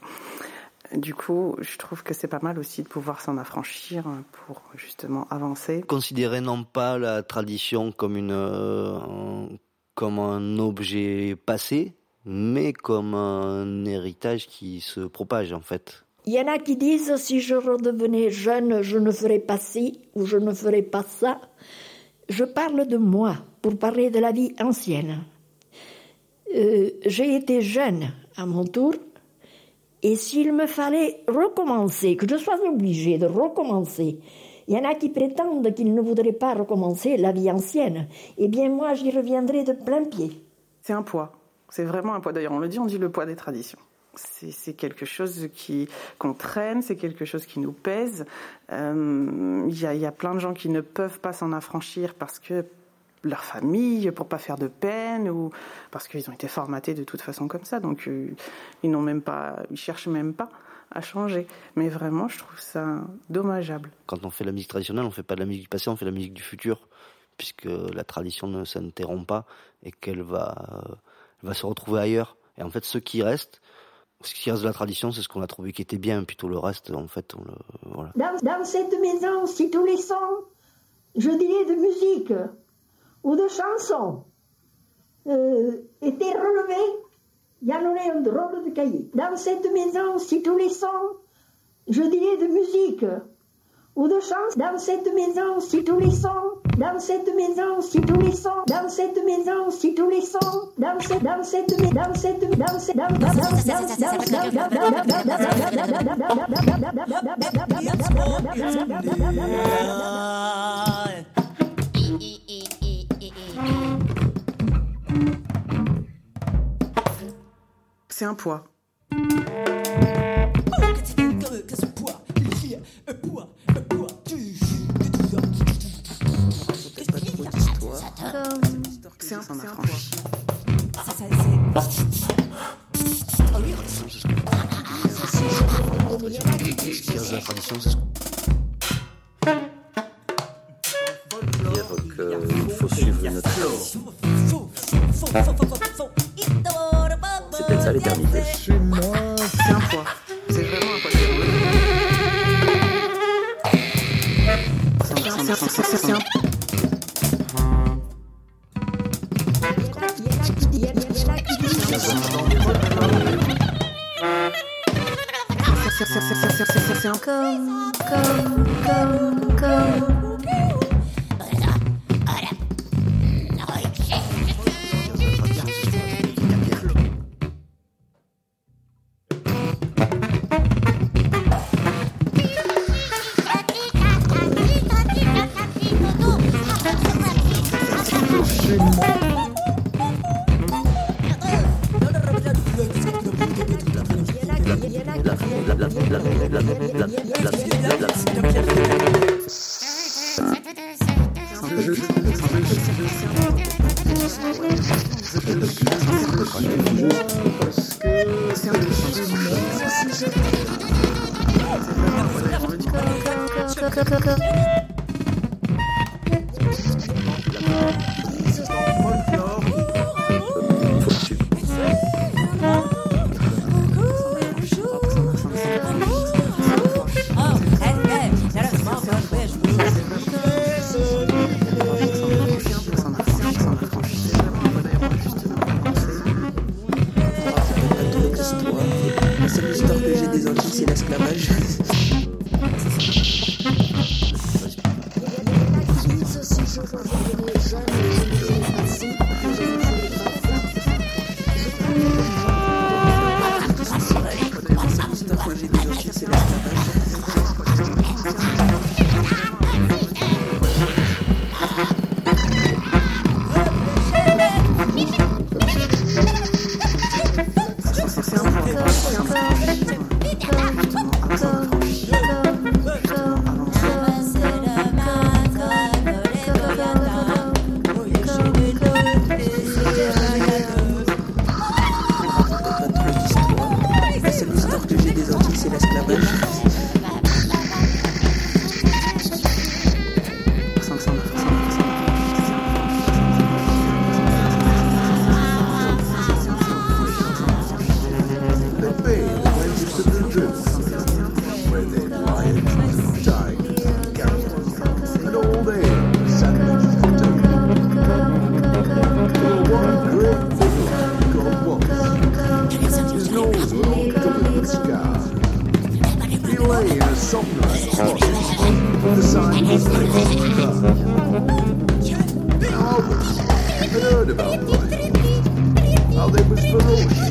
[SPEAKER 15] Du coup, je trouve que c'est pas mal aussi de pouvoir s'en affranchir pour justement avancer.
[SPEAKER 16] Considérer non pas la tradition comme une euh, comme un objet passé, mais comme un héritage qui se propage en fait.
[SPEAKER 17] Il y en a qui disent si je redevenais jeune, je ne ferais pas ci ou je ne ferais pas ça. Je parle de moi pour parler de la vie ancienne. Euh, J'ai été jeune à mon tour et s'il me fallait recommencer, que je sois obligée de recommencer, il y en a qui prétendent qu'ils ne voudraient pas recommencer la vie ancienne. Eh bien, moi, j'y reviendrai de plein pied.
[SPEAKER 15] C'est un poids. C'est vraiment un poids. D'ailleurs, on le dit, on dit le poids des traditions. C'est quelque chose qui qu'on traîne, c'est quelque chose qui nous pèse. Euh, il y a plein de gens qui ne peuvent pas s'en affranchir parce que leur famille pour pas faire de peine ou parce qu'ils ont été formatés de toute façon comme ça. Donc euh, ils n'ont même pas ils cherchent même pas à changer. Mais vraiment je trouve ça dommageable.
[SPEAKER 16] Quand on fait la musique traditionnelle on fait pas de la musique du passé on fait de la musique du futur puisque la tradition ne s'interrompt pas et qu'elle va euh, va se retrouver ailleurs. Et en fait ce qui reste ce qui reste de la tradition, c'est ce qu'on a trouvé qui était bien, plutôt le reste, en fait, on le, voilà.
[SPEAKER 17] Dans, dans cette maison, si tous les sons, je dirais de musique, ou de chansons euh, étaient relevés, il y en aurait un drôle de cahier. Dans cette maison, si tous les sons, je dirais de musique ou de chansons, dans cette maison, si tous les sons, dans cette maison, si tous les sons, dans cette maison, si tous les sons, dans cette, dans cette, dans cette, dans cette, dans, dans,
[SPEAKER 15] C'est un poids. C'est un, un affranchi.
[SPEAKER 16] Ce qui reste de la tradition, c'est
[SPEAKER 18] sunrise the sign was I always had heard about Brian, how they was ferocious.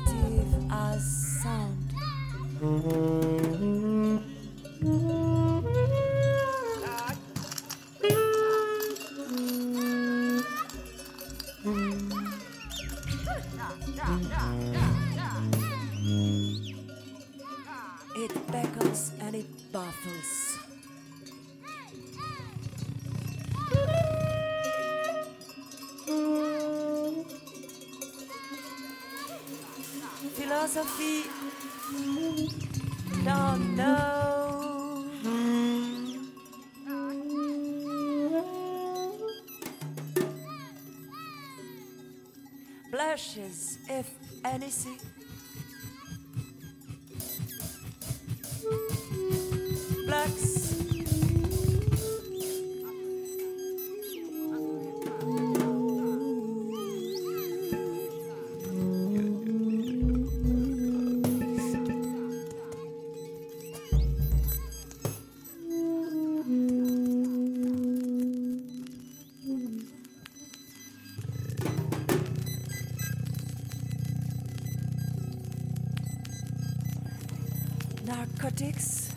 [SPEAKER 18] sensitive as
[SPEAKER 1] sound. precious, if anything. six.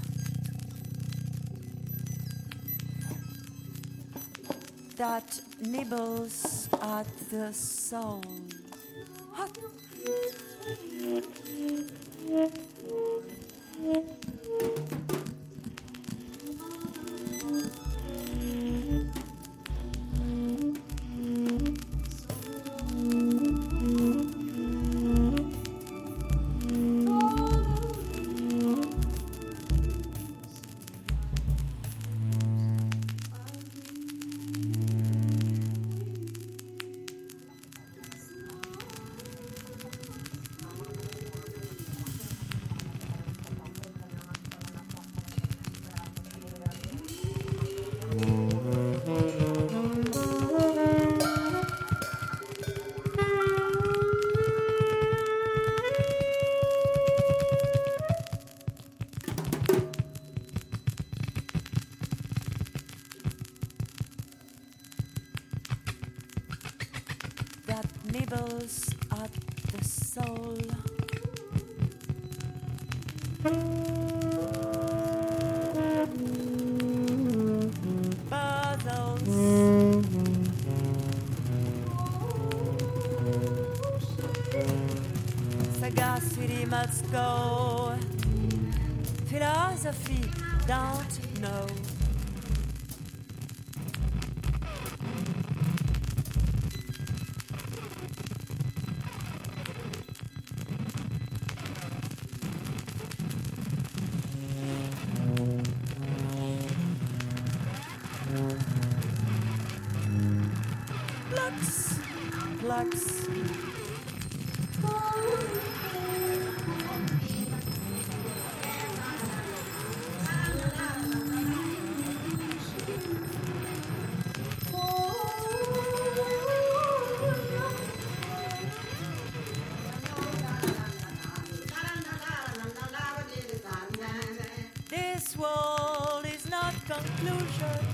[SPEAKER 1] That nibbles at the soul. go. no shot.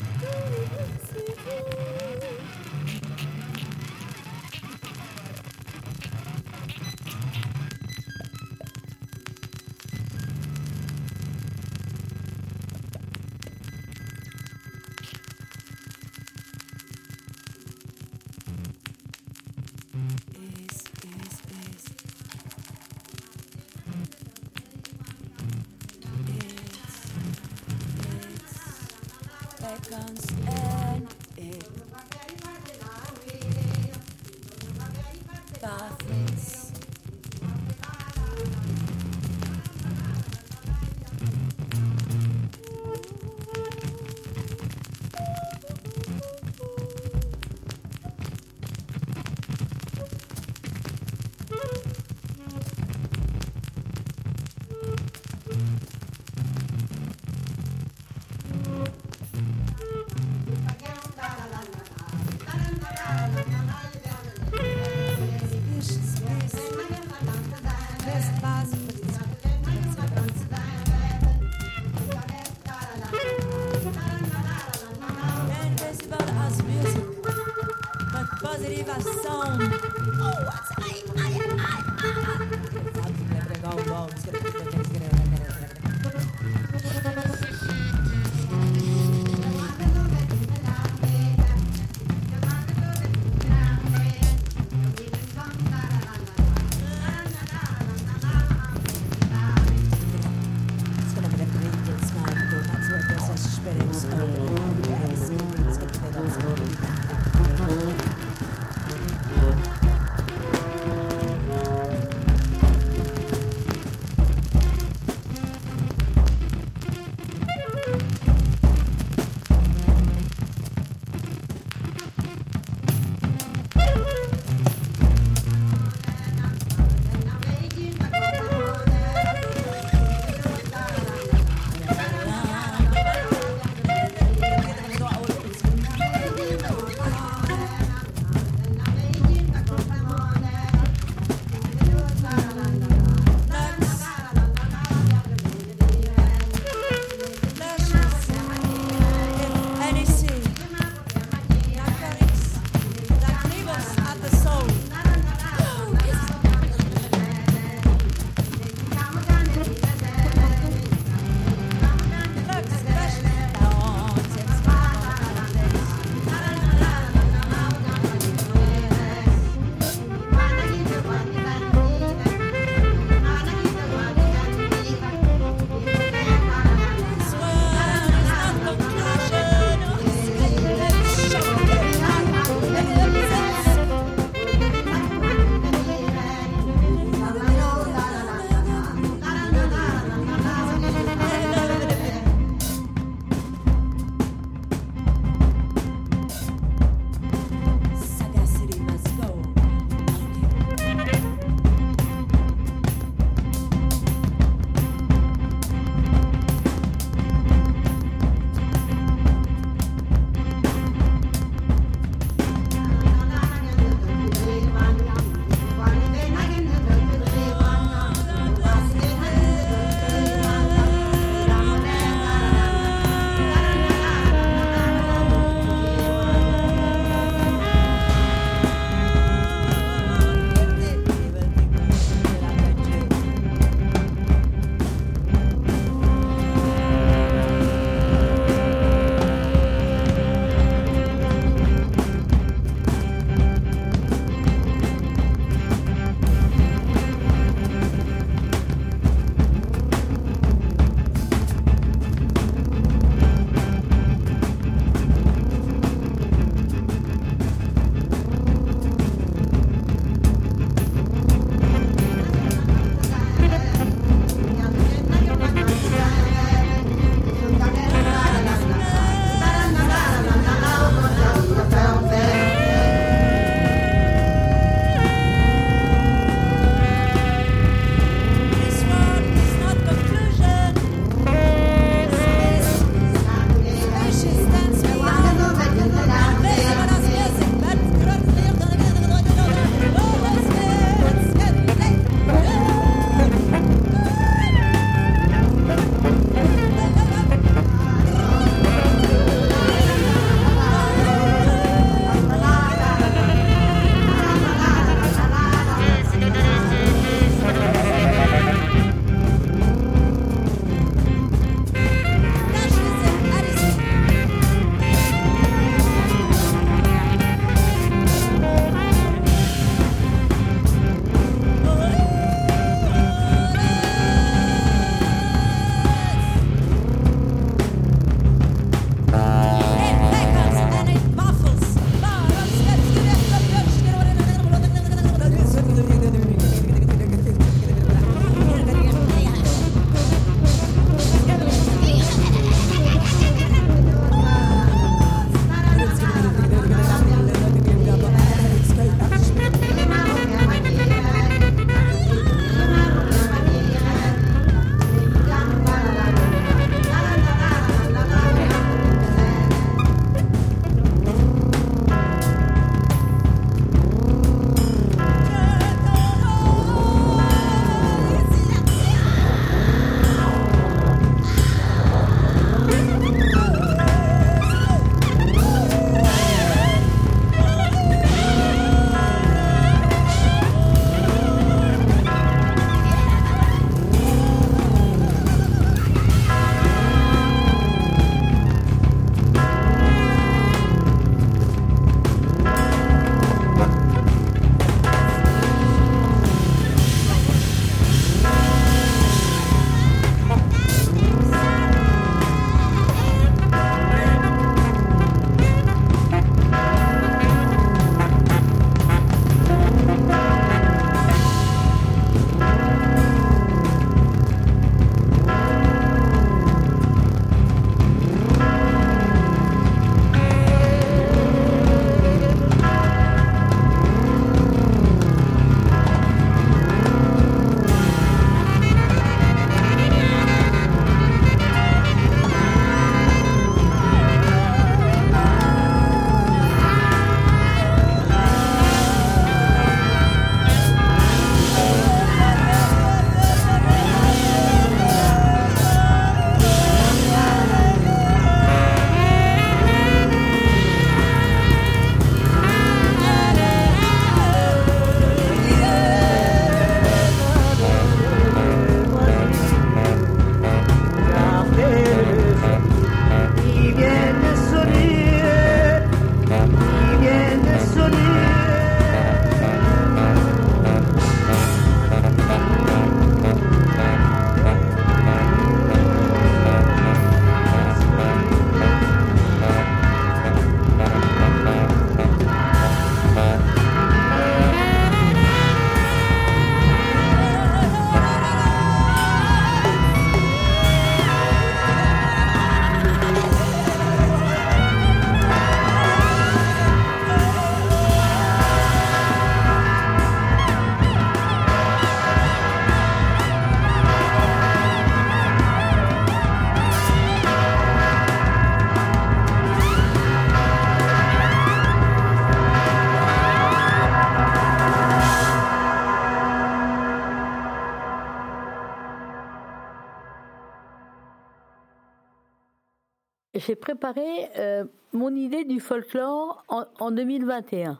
[SPEAKER 19] J'ai préparé euh, mon idée du folklore en, en 2021.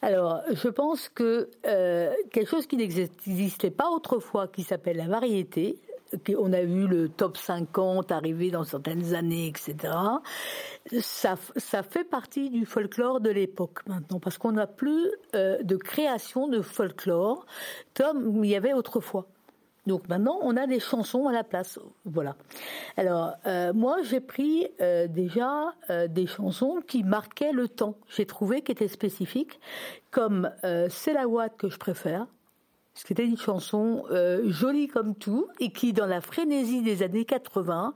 [SPEAKER 19] Alors, je pense que euh, quelque chose qui n'existait pas autrefois, qui s'appelle la variété, on a vu le top 50 arriver dans certaines années, etc. Ça, ça fait partie du folklore de l'époque maintenant, parce qu'on n'a plus euh, de création de folklore comme il y avait autrefois. Donc maintenant, on a des chansons à la place. Voilà. Alors, euh, moi, j'ai pris euh, déjà euh, des chansons qui marquaient le temps. J'ai trouvé qu'étaient spécifiques, comme C'est la Watt que je préfère, ce qui était une chanson euh, jolie comme tout et qui, dans la frénésie des années 80,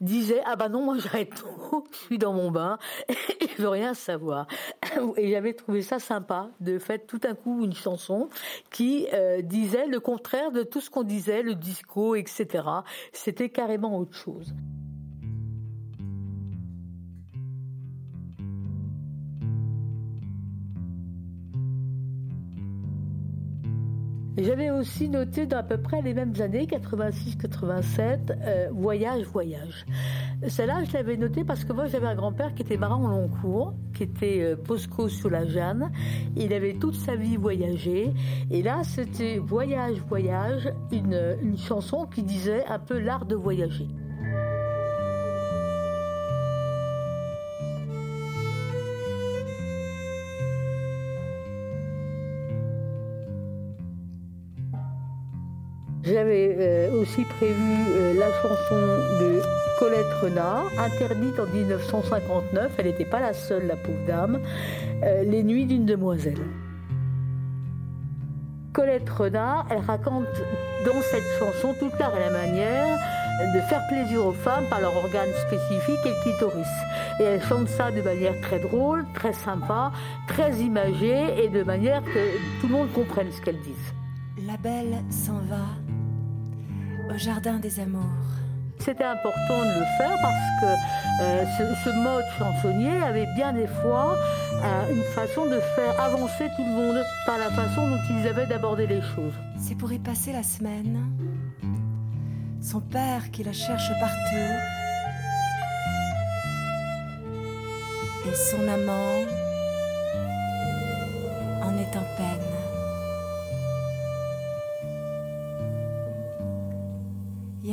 [SPEAKER 19] disait ah bah non moi j'arrête tout, je suis dans mon bain, et je veux rien savoir. Et j'avais trouvé ça sympa de faire tout un coup une chanson qui euh, disait le contraire de tout ce qu'on disait, le disco, etc. C'était carrément autre chose. J'avais aussi noté dans à peu près les mêmes années, 86-87, euh, Voyage, Voyage. Celle-là, je l'avais noté parce que moi, j'avais un grand-père qui était marin au long cours, qui était euh, sur la Jeanne. Il avait toute sa vie voyagé. Et là, c'était Voyage, Voyage, une, une chanson qui disait un peu l'art de voyager. J'avais euh, aussi prévu euh, la chanson de Colette Renard, interdite en 1959. Elle n'était pas la seule, la pauvre dame. Euh, Les nuits d'une demoiselle. Colette Renard, elle raconte dans cette chanson toute la manière de faire plaisir aux femmes par leur organe spécifique et le clitoris. Et elle chante ça de manière très drôle, très sympa, très imagée et de manière que tout le monde comprenne ce qu'elle dit.
[SPEAKER 1] La belle s'en va au jardin des amours.
[SPEAKER 19] C'était important de le faire parce que euh, ce, ce, mode chansonnier avait bien des fois euh, une façon de faire avancer tout le monde par la façon dont ils avaient d'aborder les choses.
[SPEAKER 1] C'est pour y passer la semaine. Son père qui la cherche partout. Et son amant en est en peine.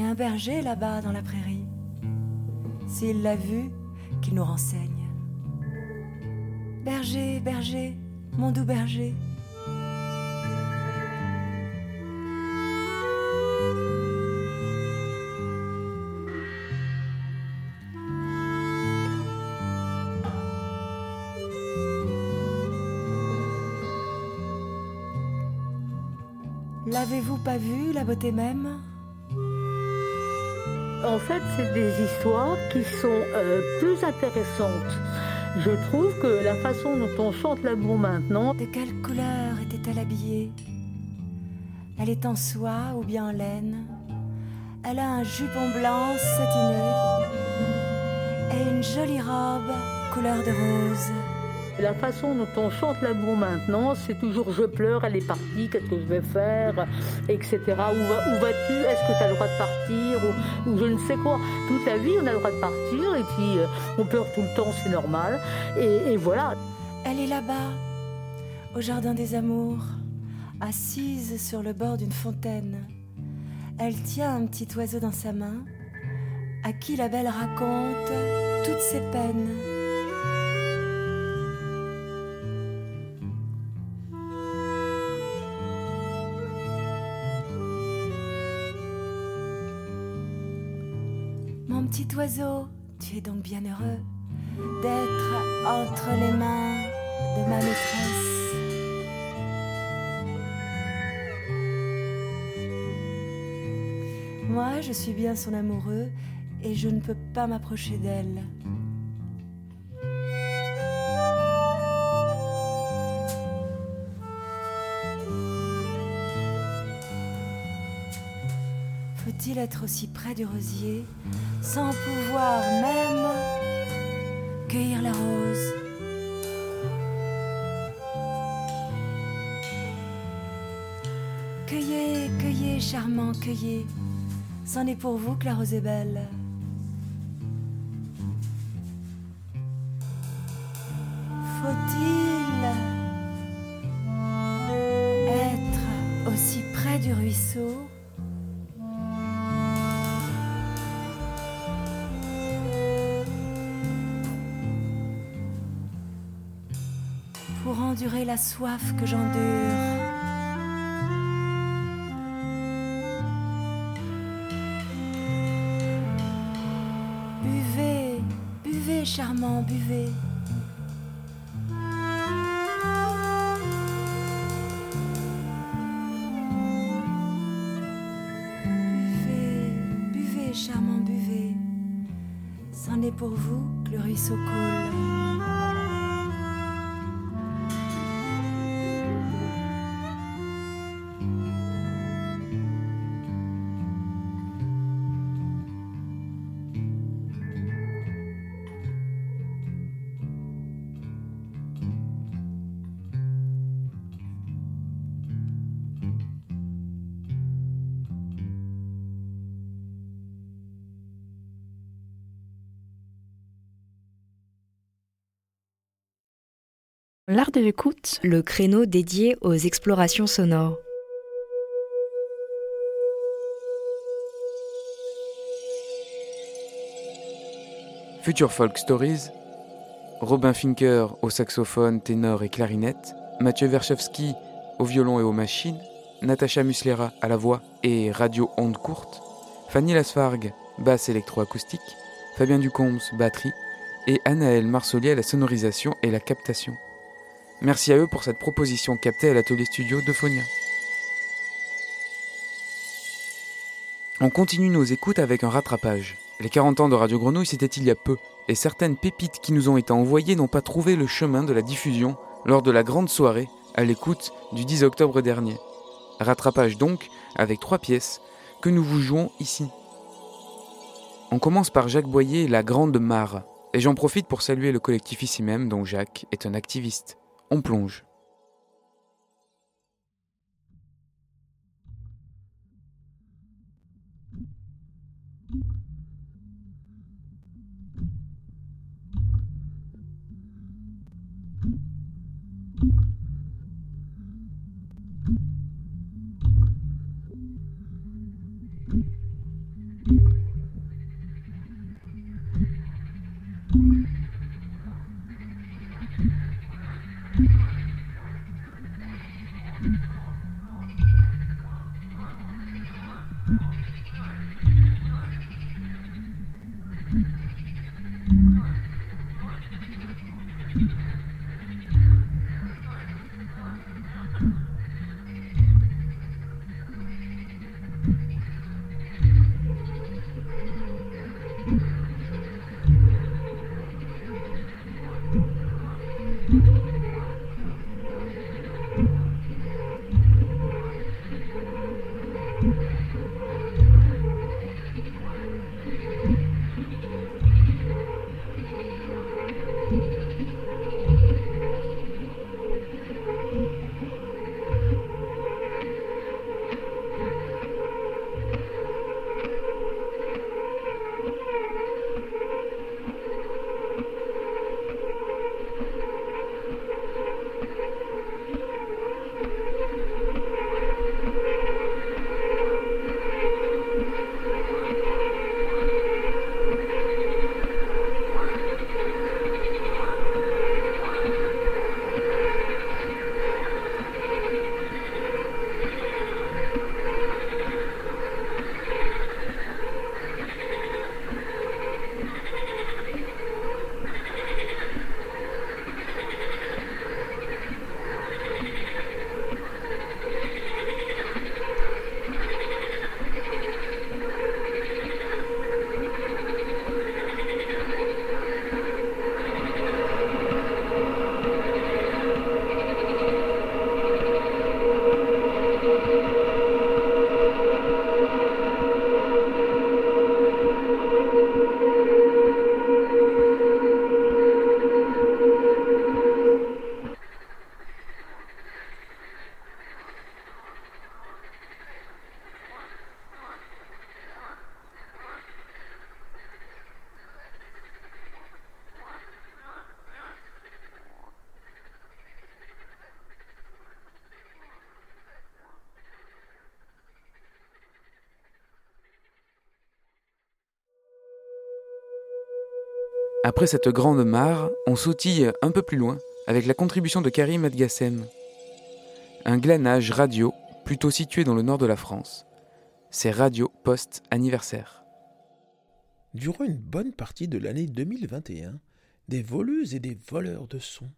[SPEAKER 1] Un berger là-bas dans la prairie. S'il l'a vu, qu'il nous renseigne. Berger, berger, mon doux berger. L'avez-vous pas vu, la beauté même?
[SPEAKER 19] En fait, c'est des histoires qui sont euh, plus intéressantes. Je trouve que la façon dont on chante l'amour maintenant.
[SPEAKER 1] De quelle couleur était-elle habillée? Elle est en soie ou bien en laine? Elle a un jupon blanc satineux et une jolie robe couleur de rose.
[SPEAKER 19] La façon dont on chante l'amour maintenant, c'est toujours je pleure, elle est partie, qu'est-ce que je vais faire, etc. Où, va, où vas-tu? Est-ce que tu as le droit de partir? Ou, je ne sais quoi. Toute la vie, on a le droit de partir et puis euh, on pleure tout le temps, c'est normal. Et voilà.
[SPEAKER 1] Elle est là-bas, au jardin des amours, assise sur le bord d'une fontaine. Elle tient un petit oiseau dans sa main, à qui la belle raconte toutes ses peines. Petit oiseau, tu es donc bien heureux d'être entre les mains de ma maîtresse. Moi, je suis bien son amoureux et je ne peux pas m'approcher d'elle. Semble-t-il être aussi près du rosier, sans pouvoir même cueillir la rose? Cueillez, cueillez, charmant, cueillez. C'en est pour vous que la rose est belle. Faut-il la soif que j'endure Buvez, buvez, charmant, buvez. Buvez, buvez, charmant, buvez. C'en est pour vous que le ruisseau.
[SPEAKER 3] L'art de l'écoute,
[SPEAKER 20] le créneau dédié aux explorations sonores.
[SPEAKER 2] Future Folk Stories, Robin Finker au saxophone, ténor et clarinette, Mathieu Verchevski au violon et aux machines, Natacha Muslera à la voix et radio onde courte, Fanny Lasfargue, basse électroacoustique, Fabien Ducombes, batterie, et Anaël Marsolier à la sonorisation et la captation. Merci à eux pour cette proposition captée à l'atelier studio de Phonia. On continue nos écoutes avec un rattrapage. Les 40 ans de Radio Grenouille, c'était il y a peu, et certaines pépites qui nous ont été envoyées n'ont pas trouvé le chemin de la diffusion lors de la grande soirée à l'écoute du 10 octobre dernier. Rattrapage donc, avec trois pièces, que nous vous jouons ici. On commence par Jacques Boyer, La Grande Mare, et j'en profite pour saluer le collectif ici même dont Jacques est un activiste. On plonge. Après cette grande mare, on sautille un peu plus loin avec la contribution de Karim Adgassem. Un glanage radio plutôt situé dans le nord de la France. C'est Radio Post Anniversaire.
[SPEAKER 21] Durant une bonne partie de l'année 2021, des voleuses et des voleurs de sons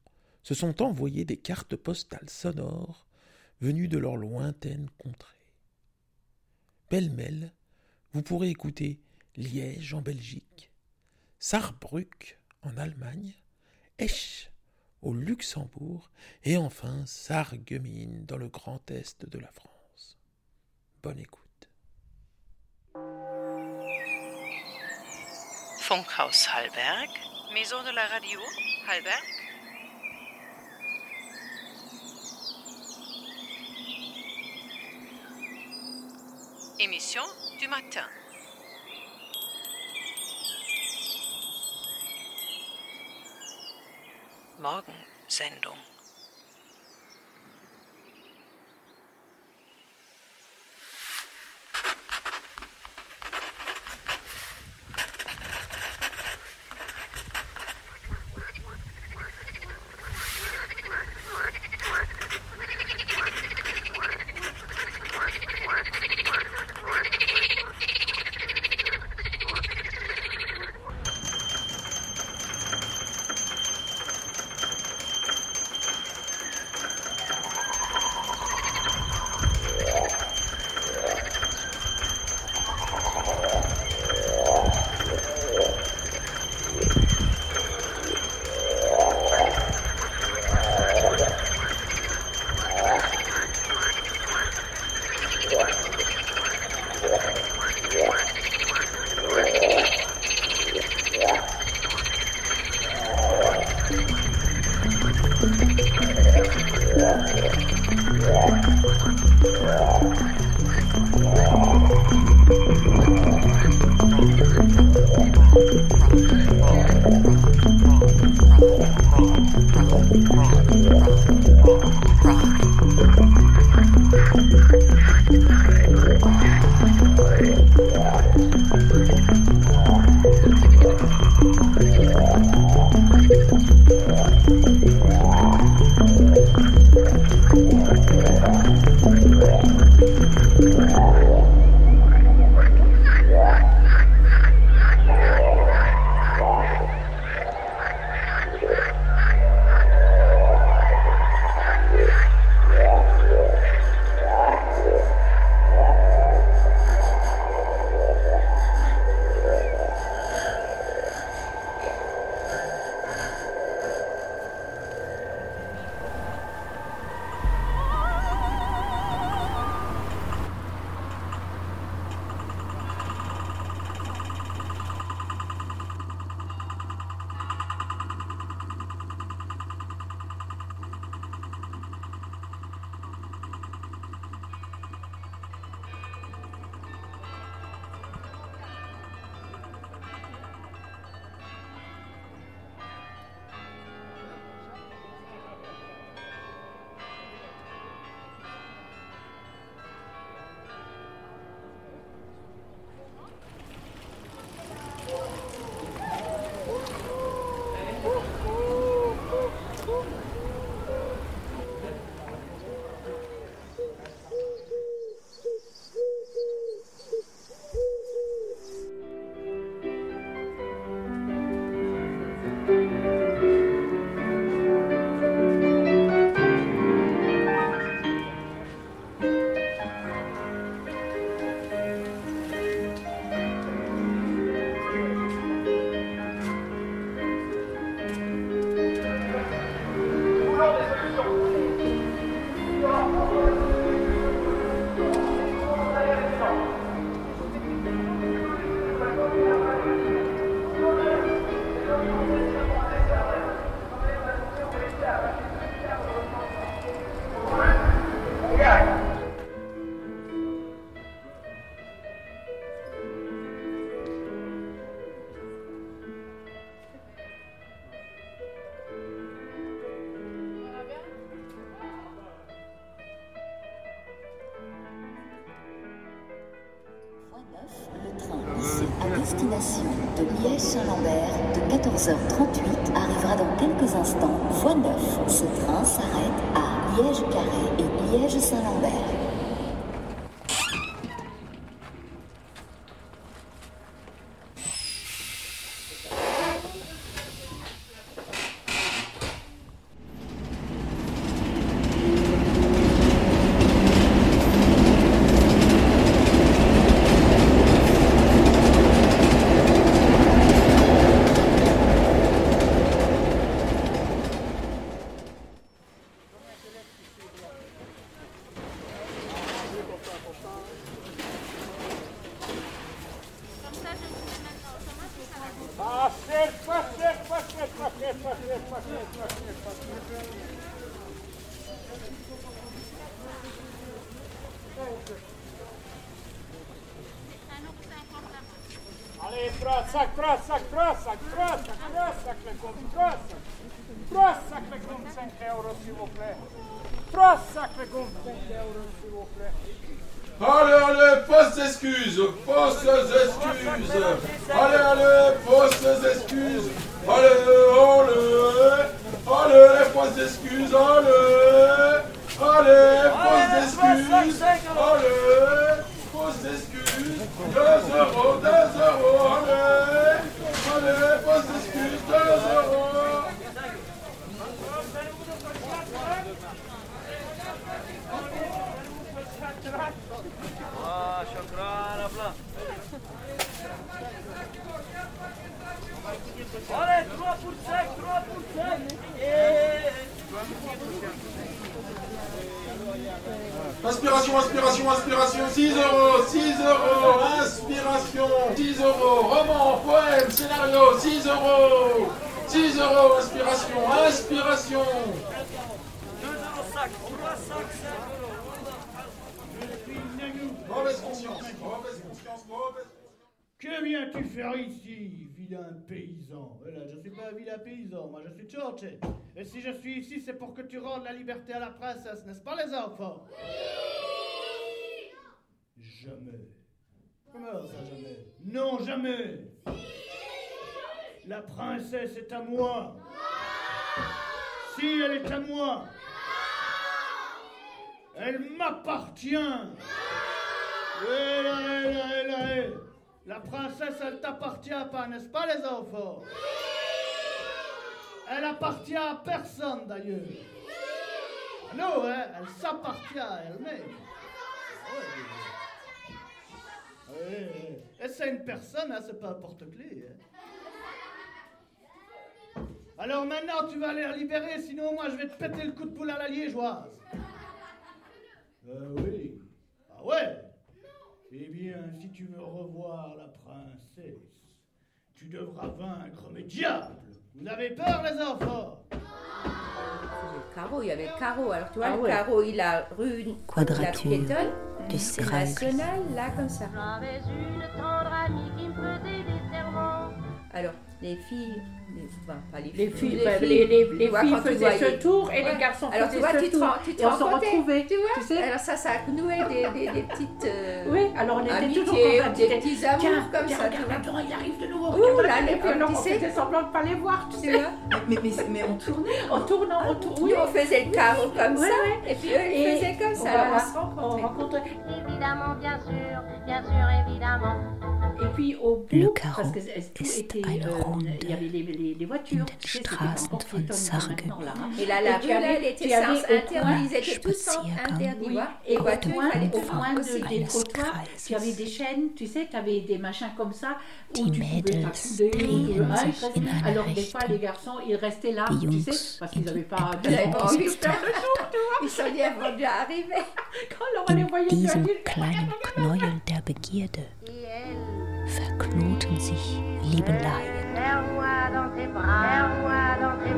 [SPEAKER 21] se sont envoyés des cartes postales sonores venues de leur lointaine contrée. Pêle-mêle, vous pourrez écouter Liège en Belgique, Saarbrück en Allemagne, Esch au Luxembourg et enfin Sarreguemines dans le Grand Est de la France. Bonne écoute.
[SPEAKER 22] Funkhaus Hallberg, Maison de la Radio, Hallberg. Émission du matin. Morgensendung.
[SPEAKER 23] Allez, comptes, 5 euros, s'il vous plaît. 5 euros, s'il vous plaît.
[SPEAKER 24] Allez, allez, fausses excuses, fausses excuses. Allez, allez, fausses excuses. Allez, allez, allez, fausses excuses, allez. Allez, fausses excuses. Allez, fausses excuses. Deux euros, deux euros, allez. Allez, fausses excuses, deux euros.
[SPEAKER 25] Allez, 3 pour 5, 3 pour 5
[SPEAKER 24] Inspiration, inspiration, inspiration, 6 euros, 6 euros, inspiration, 6 euros, roman, poème, scénario, 6 euros, 6 euros, inspiration, inspiration.
[SPEAKER 25] 2 euros 5, 3 5, 5
[SPEAKER 24] Mauvaise conscience, mauvaise conscience, mauvaise
[SPEAKER 23] Que viens-tu faire ici, vilain paysan. Voilà, je suis pas un vilain paysan, moi je suis George. Et si je suis ici, c'est pour que tu rendes la liberté à la princesse, n'est-ce pas les enfants? Jamais. Comment ça, jamais? Non, jamais. La princesse est à moi. Si, elle est à moi Elle m'appartient. Là, hé là, hé là, hé. La princesse, elle t'appartient pas, n'est-ce pas, les enfants? Elle appartient à personne, d'ailleurs. Ah Non, hein, elle s'appartient à elle-même. Ouais, ouais. Et c'est une personne, hein, c'est pas un porte-clés. hein. Alors maintenant, tu vas aller la libérer, sinon moi, je vais te péter le coup de poule à la liégeoise. Euh, oui. Ah ouais? Eh bien, si tu veux revoir la princesse, tu devras vaincre mes diables. Vous avez peur, les enfants?
[SPEAKER 26] Caro, il y avait Caro. Alors tu vois,
[SPEAKER 23] Ah
[SPEAKER 26] le
[SPEAKER 23] ouais.
[SPEAKER 26] Caro, il a rue,
[SPEAKER 20] Quadrature
[SPEAKER 26] la piétonne, nationale, là comme ça.
[SPEAKER 27] J'avais une tendre amie qui me faisait des serments.
[SPEAKER 26] Alors, les filles, les, pas les filles,
[SPEAKER 28] Les filles,
[SPEAKER 26] les filles,
[SPEAKER 28] les- les-
[SPEAKER 26] tu
[SPEAKER 28] les
[SPEAKER 26] vois,
[SPEAKER 28] filles
[SPEAKER 26] quand tu
[SPEAKER 28] faisaient
[SPEAKER 26] voyais-
[SPEAKER 28] ce tour et les
[SPEAKER 26] Ouais.
[SPEAKER 28] garçons
[SPEAKER 26] Alors tu
[SPEAKER 28] faisaient
[SPEAKER 26] vois,
[SPEAKER 28] ce
[SPEAKER 26] tu te,
[SPEAKER 28] tour.
[SPEAKER 26] tu te
[SPEAKER 28] Et on se retrouvait,
[SPEAKER 26] tu vois
[SPEAKER 28] tu sais.
[SPEAKER 26] Alors ça, ça a noué des, des, des petites euh,
[SPEAKER 28] Oui, alors on était
[SPEAKER 26] amitiés,
[SPEAKER 28] toujours contents.
[SPEAKER 26] des petits amours
[SPEAKER 28] Tiens,
[SPEAKER 26] comme
[SPEAKER 28] tiens,
[SPEAKER 26] ça. tu
[SPEAKER 28] regarde,
[SPEAKER 26] vois.
[SPEAKER 28] attends, il arrive de nouveau.
[SPEAKER 26] Ouh là, les
[SPEAKER 28] puis alors, on
[SPEAKER 26] tu
[SPEAKER 28] faisait semblant de pas les voir, tu
[SPEAKER 26] Tu
[SPEAKER 28] sais.
[SPEAKER 26] vois mais, mais, mais on tournait.
[SPEAKER 28] En tournant, on tournait.
[SPEAKER 26] Nous, on faisait le carreau comme ça, et puis eux, ils faisaient comme ça. on se
[SPEAKER 28] on
[SPEAKER 26] rencontrait.
[SPEAKER 27] Évidemment, bien sûr, bien sûr, évidemment.
[SPEAKER 28] Et puis au bout, parce que tout était, euh, il y avait les, les, les voitures,
[SPEAKER 20] von
[SPEAKER 28] là, hein.
[SPEAKER 26] Et là, la elle était ils étaient tous interdits,
[SPEAKER 28] et au coin de- des
[SPEAKER 20] eines
[SPEAKER 28] trottoirs,
[SPEAKER 20] Kreises.
[SPEAKER 28] tu avais des chaînes, tu sais, tu avais des machins comme ça, où tu pouvais hein, alors des fois les garçons, ils restaient là, tu sais, parce qu'ils n'avaient pas
[SPEAKER 26] Ils envie de faire le tour, tu vois. Ils sont dit, elles vont bien arriver.
[SPEAKER 28] Quand on les voyait venir,
[SPEAKER 20] kleinen Knäuel der Begierde
[SPEAKER 27] Et elle,
[SPEAKER 20] verknoten sich Liebeleien.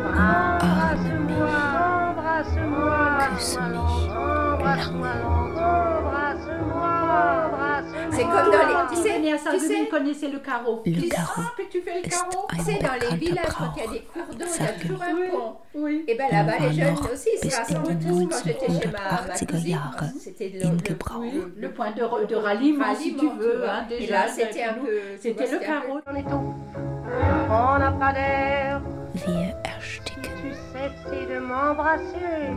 [SPEAKER 20] Umarme mich, küsse mich lange.
[SPEAKER 28] C'est
[SPEAKER 26] comme dans les-
[SPEAKER 28] Tu
[SPEAKER 26] tu sais-
[SPEAKER 28] sais, à
[SPEAKER 26] tu
[SPEAKER 28] Sarreguemines,
[SPEAKER 26] sais-
[SPEAKER 28] connaissez le carreau.
[SPEAKER 20] Le
[SPEAKER 28] Tu sais,
[SPEAKER 20] carreau
[SPEAKER 28] ah, puis tu fais le carreau.
[SPEAKER 26] Tu sais, dans les villages, quand il y a des cours d'eau, il y a toujours un pont.
[SPEAKER 28] Oui.
[SPEAKER 26] Et ben là-bas, les jeunes aussi se rassemblent
[SPEAKER 20] die
[SPEAKER 26] tous. Quand j'étais chez ma, ma
[SPEAKER 20] 1980er
[SPEAKER 26] cousine, c'était le,
[SPEAKER 28] point de, ralliement, si tu veux, hein,
[SPEAKER 26] Et là, c'était un peu-
[SPEAKER 28] C'était le carreau.
[SPEAKER 29] On n'a pas d'air.
[SPEAKER 20] Wir ersticken,
[SPEAKER 29] Tu cesses de m'embrasser.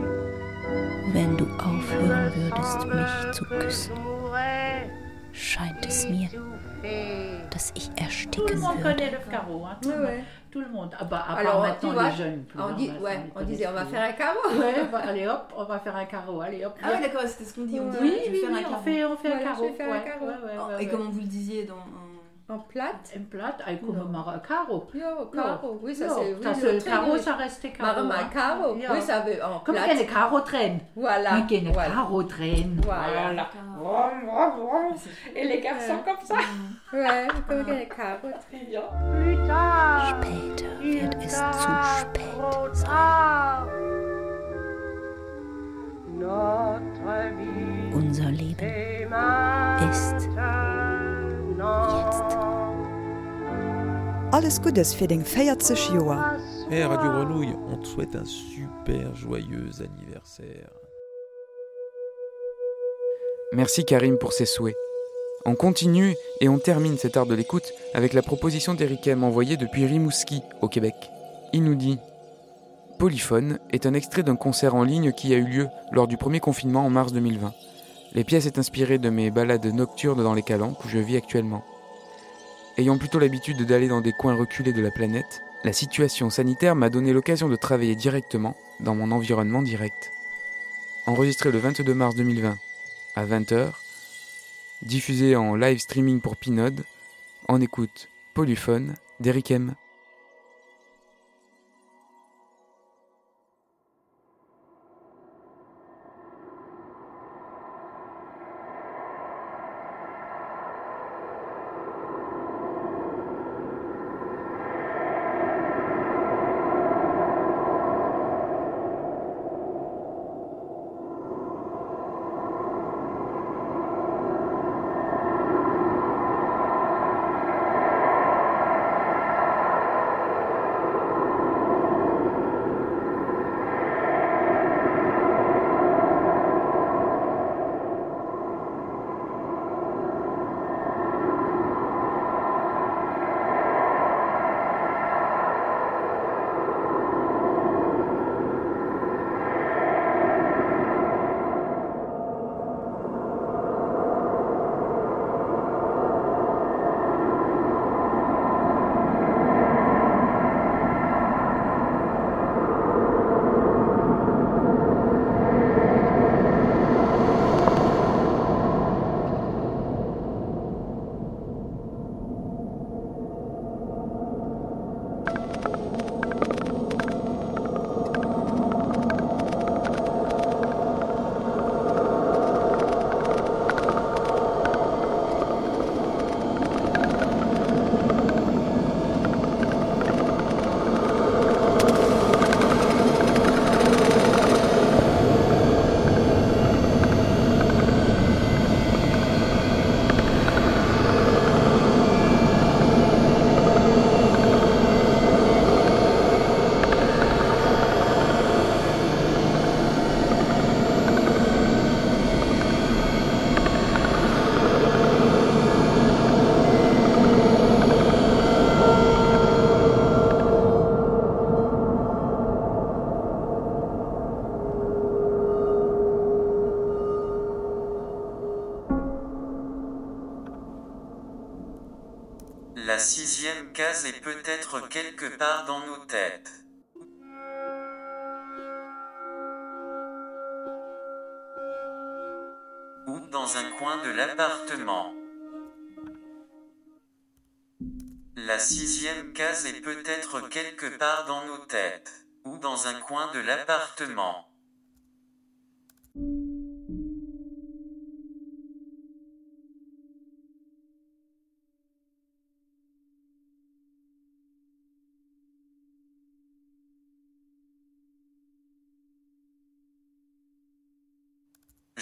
[SPEAKER 20] wenn du aufhören würdest, mich zu küssen. Scheint es mir, dass ich
[SPEAKER 28] Tout le
[SPEAKER 20] ersticken
[SPEAKER 28] monde
[SPEAKER 20] würde.
[SPEAKER 28] connaît le carreau, tout, le monde. Ah bah, à part
[SPEAKER 26] Alors, tu
[SPEAKER 28] maintenant
[SPEAKER 26] vois,
[SPEAKER 28] les jeunes. plus,
[SPEAKER 26] on,
[SPEAKER 28] hein,
[SPEAKER 26] dit,
[SPEAKER 28] bah,
[SPEAKER 26] ouais, on disait on va faire un carreau.
[SPEAKER 28] Ouais, bah, allez hop, on va faire un carreau, allez hop.
[SPEAKER 30] Ah ouais, d'accord, c'était ce qu'on dit. On dit,
[SPEAKER 28] Oui, on fait, on fait un carreau.
[SPEAKER 26] un
[SPEAKER 28] ouais, ouais,
[SPEAKER 30] Oh,
[SPEAKER 28] ouais,
[SPEAKER 30] Et
[SPEAKER 28] ouais.
[SPEAKER 30] comment vous le disiez dans.
[SPEAKER 26] En plate.
[SPEAKER 28] Un plat, avec comme un carreau.
[SPEAKER 26] Yo, carreau. Oui, ça
[SPEAKER 28] Yo,
[SPEAKER 26] c'est.
[SPEAKER 28] ça,
[SPEAKER 26] oui,
[SPEAKER 28] c'est
[SPEAKER 26] le
[SPEAKER 28] le carreau,
[SPEAKER 26] truc,
[SPEAKER 28] ça restait carreau.
[SPEAKER 26] Marma,
[SPEAKER 28] hein.
[SPEAKER 26] carreau.
[SPEAKER 28] Yo.
[SPEAKER 26] Oui, ça veut en
[SPEAKER 28] Comme
[SPEAKER 26] plate.
[SPEAKER 28] qu'elle est carreau traîne.
[SPEAKER 26] Voilà.
[SPEAKER 28] Oui, qu'elle est
[SPEAKER 26] voilà.
[SPEAKER 28] carreau traîne.
[SPEAKER 26] Voilà. Vroom, vroom, vroom. Et les garçons comme ça. Ouais, comme qu'elle est carreau. Très bien.
[SPEAKER 29] Plus tard,
[SPEAKER 20] Später
[SPEAKER 29] il
[SPEAKER 20] wird es zu
[SPEAKER 29] sera
[SPEAKER 20] spät
[SPEAKER 29] trop
[SPEAKER 20] sein.
[SPEAKER 29] tard. Notre vie
[SPEAKER 20] Unser Leben
[SPEAKER 29] est
[SPEAKER 20] ist
[SPEAKER 29] maintenant.
[SPEAKER 31] Alles Gutes fir deng feiert sech Joer.
[SPEAKER 21] Hey Radio Grenouille, on te souhaite un super joyeux anniversaire.
[SPEAKER 2] Merci Karim pour ses souhaits. On continue et on termine cet art de l'écoute avec la proposition d'Eric M envoyée depuis Rimouski, au Québec. Il nous dit Polyphone est un extrait d'un concert en ligne qui a eu lieu lors du premier confinement en mars 2020. Les pièces est inspirées de mes balades nocturnes dans les calanques où je vis actuellement. Ayant plutôt l'habitude d'aller dans des coins reculés de la planète, la situation sanitaire m'a donné l'occasion de travailler directement dans mon environnement direct. Enregistré le 22 mars 2020 à 20h, diffusé en live streaming pour Pinode, on écoute Polyphone d'Eric M.
[SPEAKER 32] case est peut-être quelque part dans nos têtes. Ou dans un coin de l'appartement. La sixième case est peut-être quelque part dans nos têtes. Ou dans un coin de l'appartement.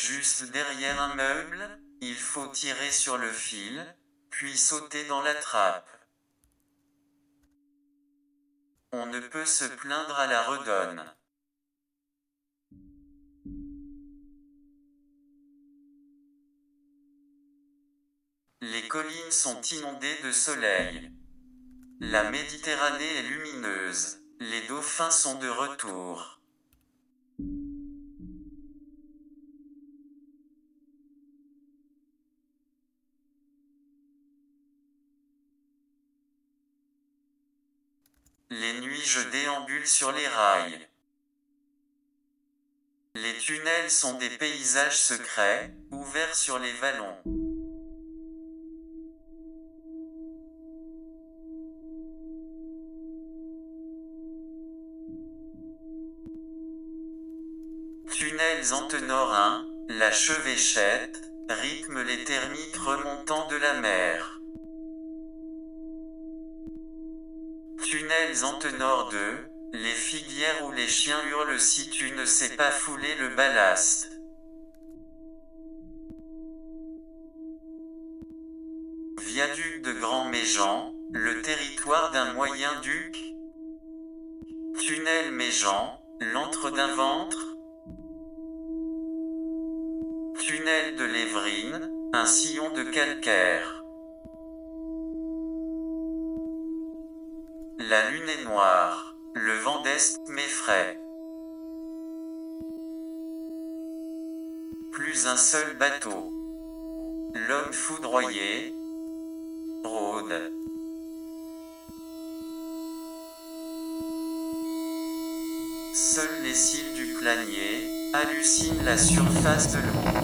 [SPEAKER 32] Juste derrière un meuble Il faut tirer sur le fil, puis sauter dans la trappe. On ne peut se plaindre à la redonne. Les collines sont inondées de soleil. La Méditerranée est lumineuse. Les dauphins sont de retour. Les nuits je déambule sur les rails. Les tunnels sont des paysages secrets, ouverts sur les vallons. Tunnels Antenor 1, la chevêchette, rythme les thermiques remontant de la mer. Tunnels Antenor 2, les figuières où les chiens hurlent si tu ne sais pas fouler le ballast. Viaduc de Grand Méjean, le territoire d'un moyen duc. Tunnel Méjean, l'antre d'un ventre. Tunnel de l'Évrine, un sillon de calcaire. La lune est noire, le vent d'est m'effraie. Plus un seul bateau. L'homme foudroyé rôde. Seuls les cils du planier hallucinent la surface de l'eau.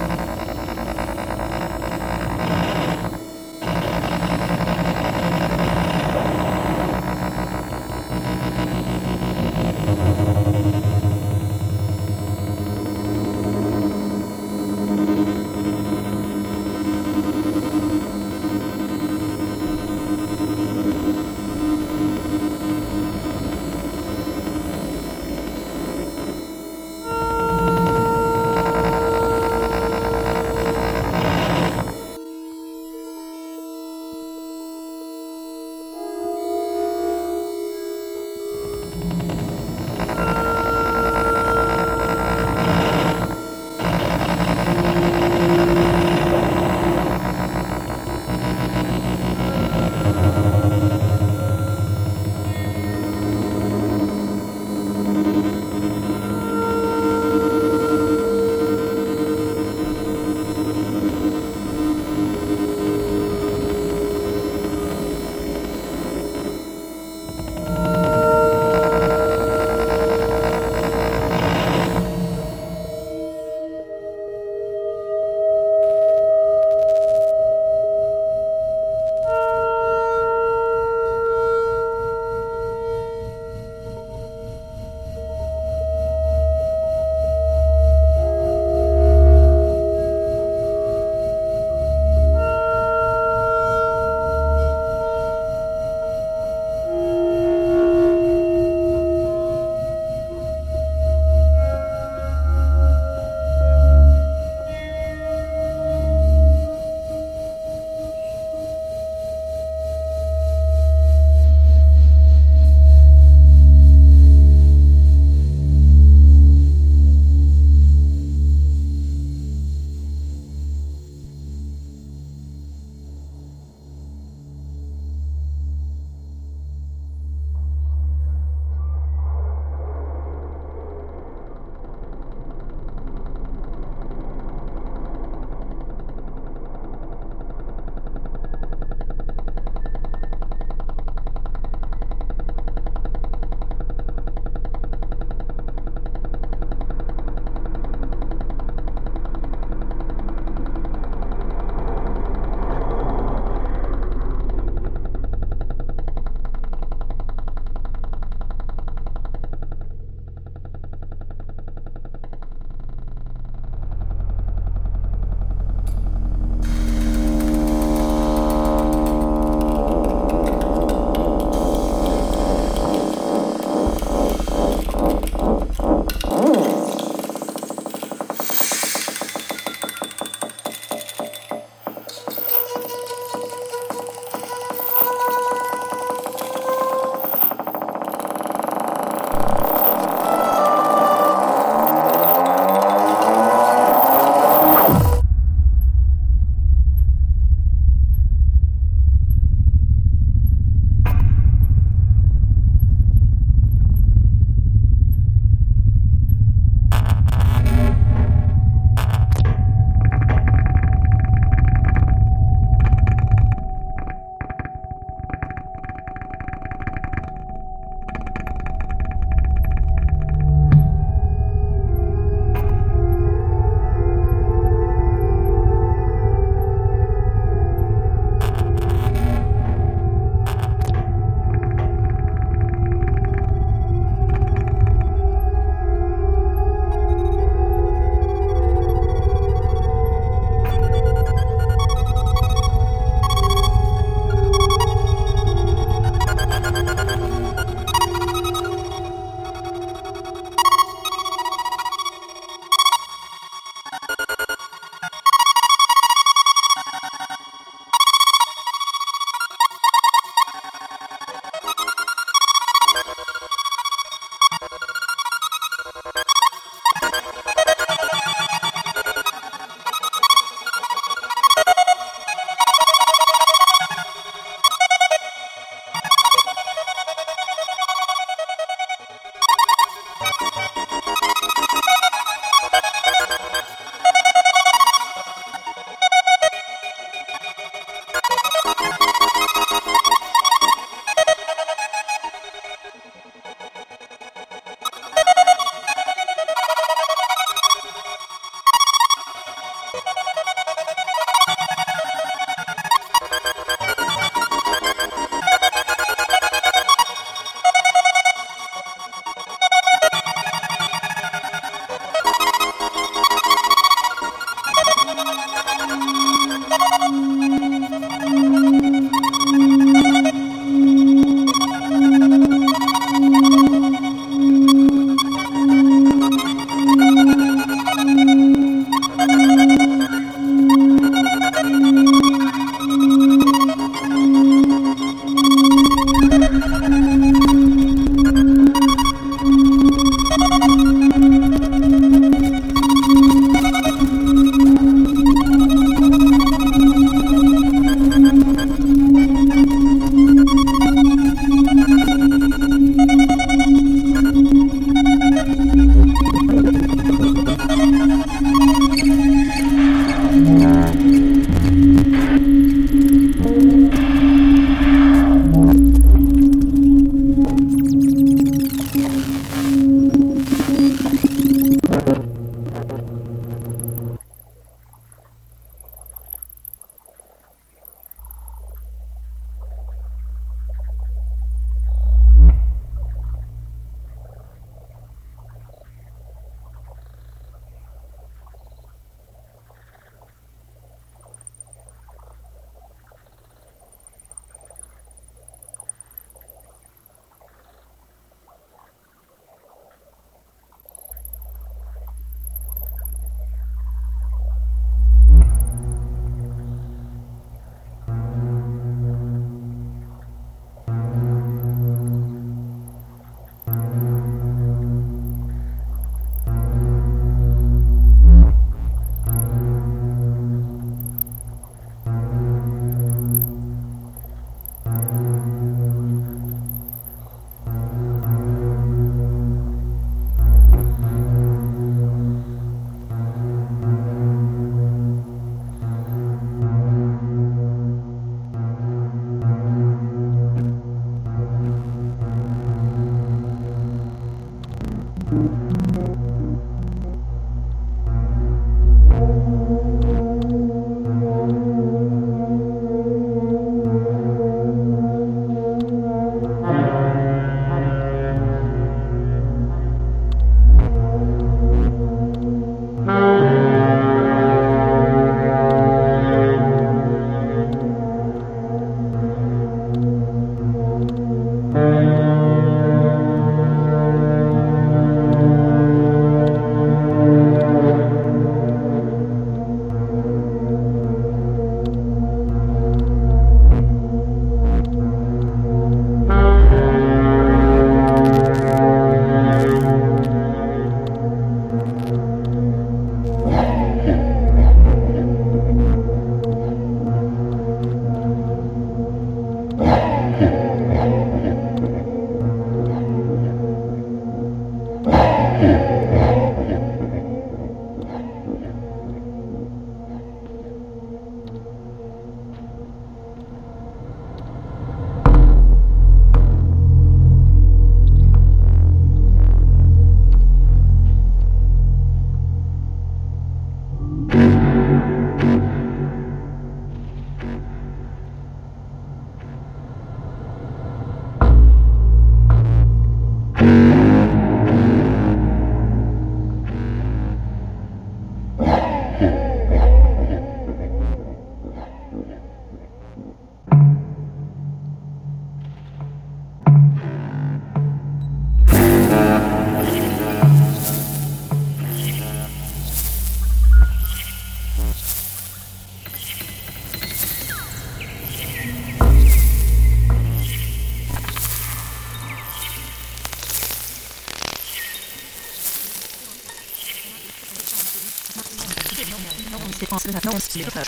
[SPEAKER 33] Skisser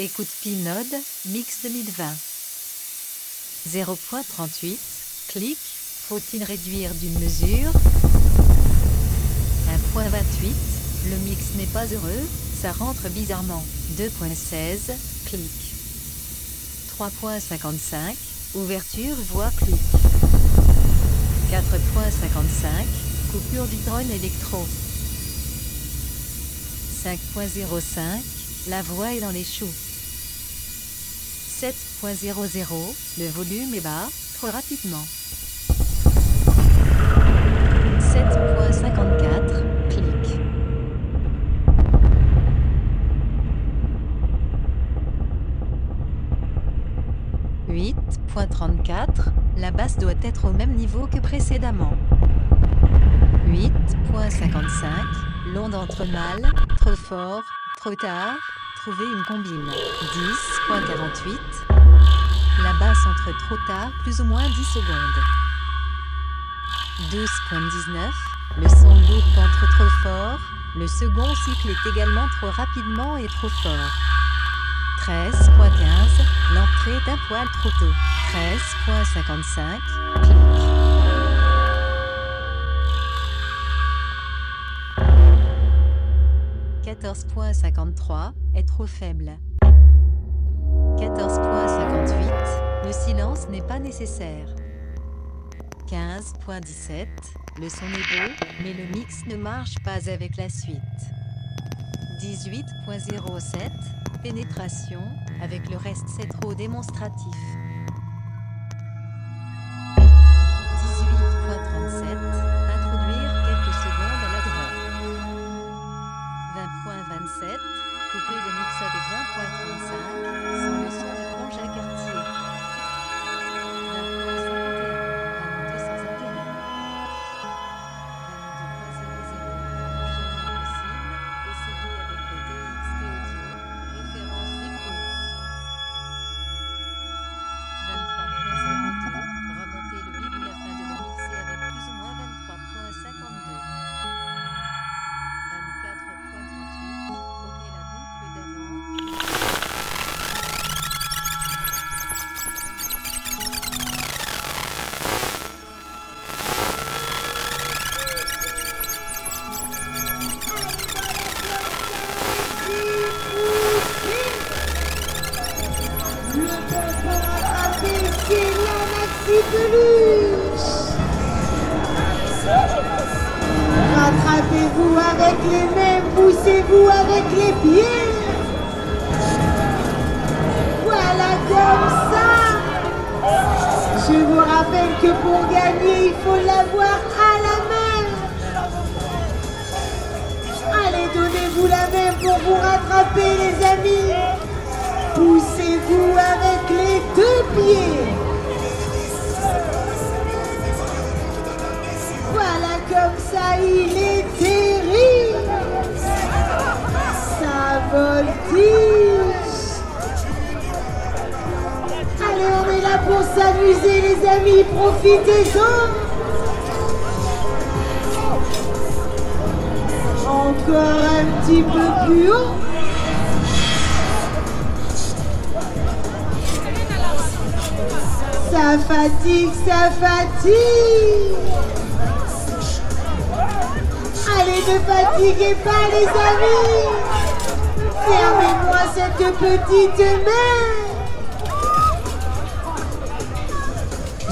[SPEAKER 33] Écoute Pinode, mix 2020. 0.38, clic, faut-il réduire d'une mesure? 1.28, le mix n'est pas heureux, ça rentre bizarrement. 2.16, clic. 3.55, ouverture voix clic. 4.55, coupure du drone électro. 5.05, la voix est dans les choux. 7.00, le volume est bas, trop rapidement. 7.54, clic. « 8.34, la basse doit être au même niveau que précédemment. 8.55, l'onde entre mal, trop fort, trop tard, trouver une combine. 10.48. La basse entre trop tard, plus ou moins 10 secondes. 12.19. Le son loop entre trop fort. Le second cycle est également trop rapidement et trop fort. 13.15. L'entrée est un poil trop tôt. 13.55. 14.53 est trop faible. 14.58 Le silence n'est pas nécessaire. 15.17 Le son est beau, mais le mix ne marche pas avec la suite. 18.07 Pénétration, avec le reste c'est trop démonstratif.
[SPEAKER 34] Télégrain.35 que pour gagner, il faut l'avoir à la main. Allez, donnez-vous la main pour vous rattraper, les amis. Poussez-vous avec les deux pieds. Voilà comme ça, il est terrible. Ça voltige. Pour s'amuser, les amis. Profitez-en. Encore un petit peu plus haut. Ça fatigue, ça fatigue. Allez, ne fatiguez pas les amis. Fermez-moi cette petite main.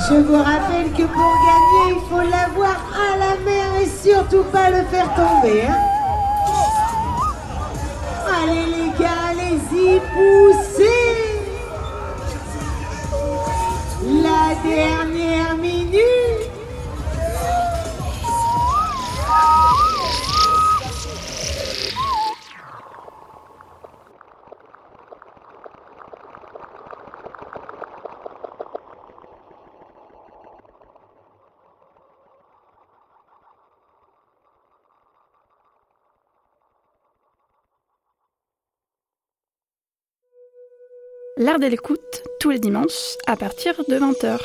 [SPEAKER 34] Je vous rappelle que pour gagner, il faut l'avoir à la mer et surtout pas le faire tomber. hein. Allez les gars, allez-y, poussez.
[SPEAKER 3] L'art de l'écoute, tous les dimanches, à partir de 20h.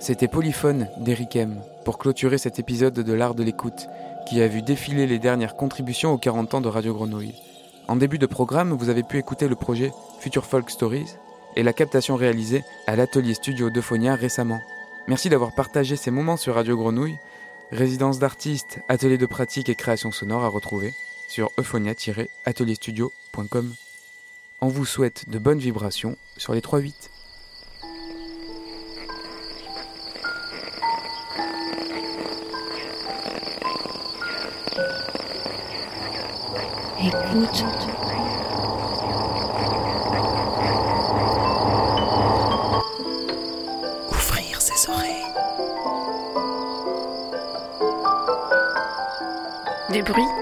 [SPEAKER 2] C'était Polyphone d'Eric M. pour clôturer cet épisode de l'art de l'écoute qui a vu défiler les dernières contributions aux 40 ans de Radio Grenouille. En début de programme, vous avez pu écouter le projet Future Folk Stories et la captation réalisée à l'atelier studio d'Euphonia récemment. Merci d'avoir partagé ces moments sur Radio Grenouille, résidence d'artistes, atelier de pratique et création sonore à retrouver sur euphonia-atelierstudio.com. On vous souhaite de bonnes vibrations sur les 3-8.
[SPEAKER 20] Écoute.
[SPEAKER 35] Ouvrir ses oreilles.
[SPEAKER 3] Des bruits.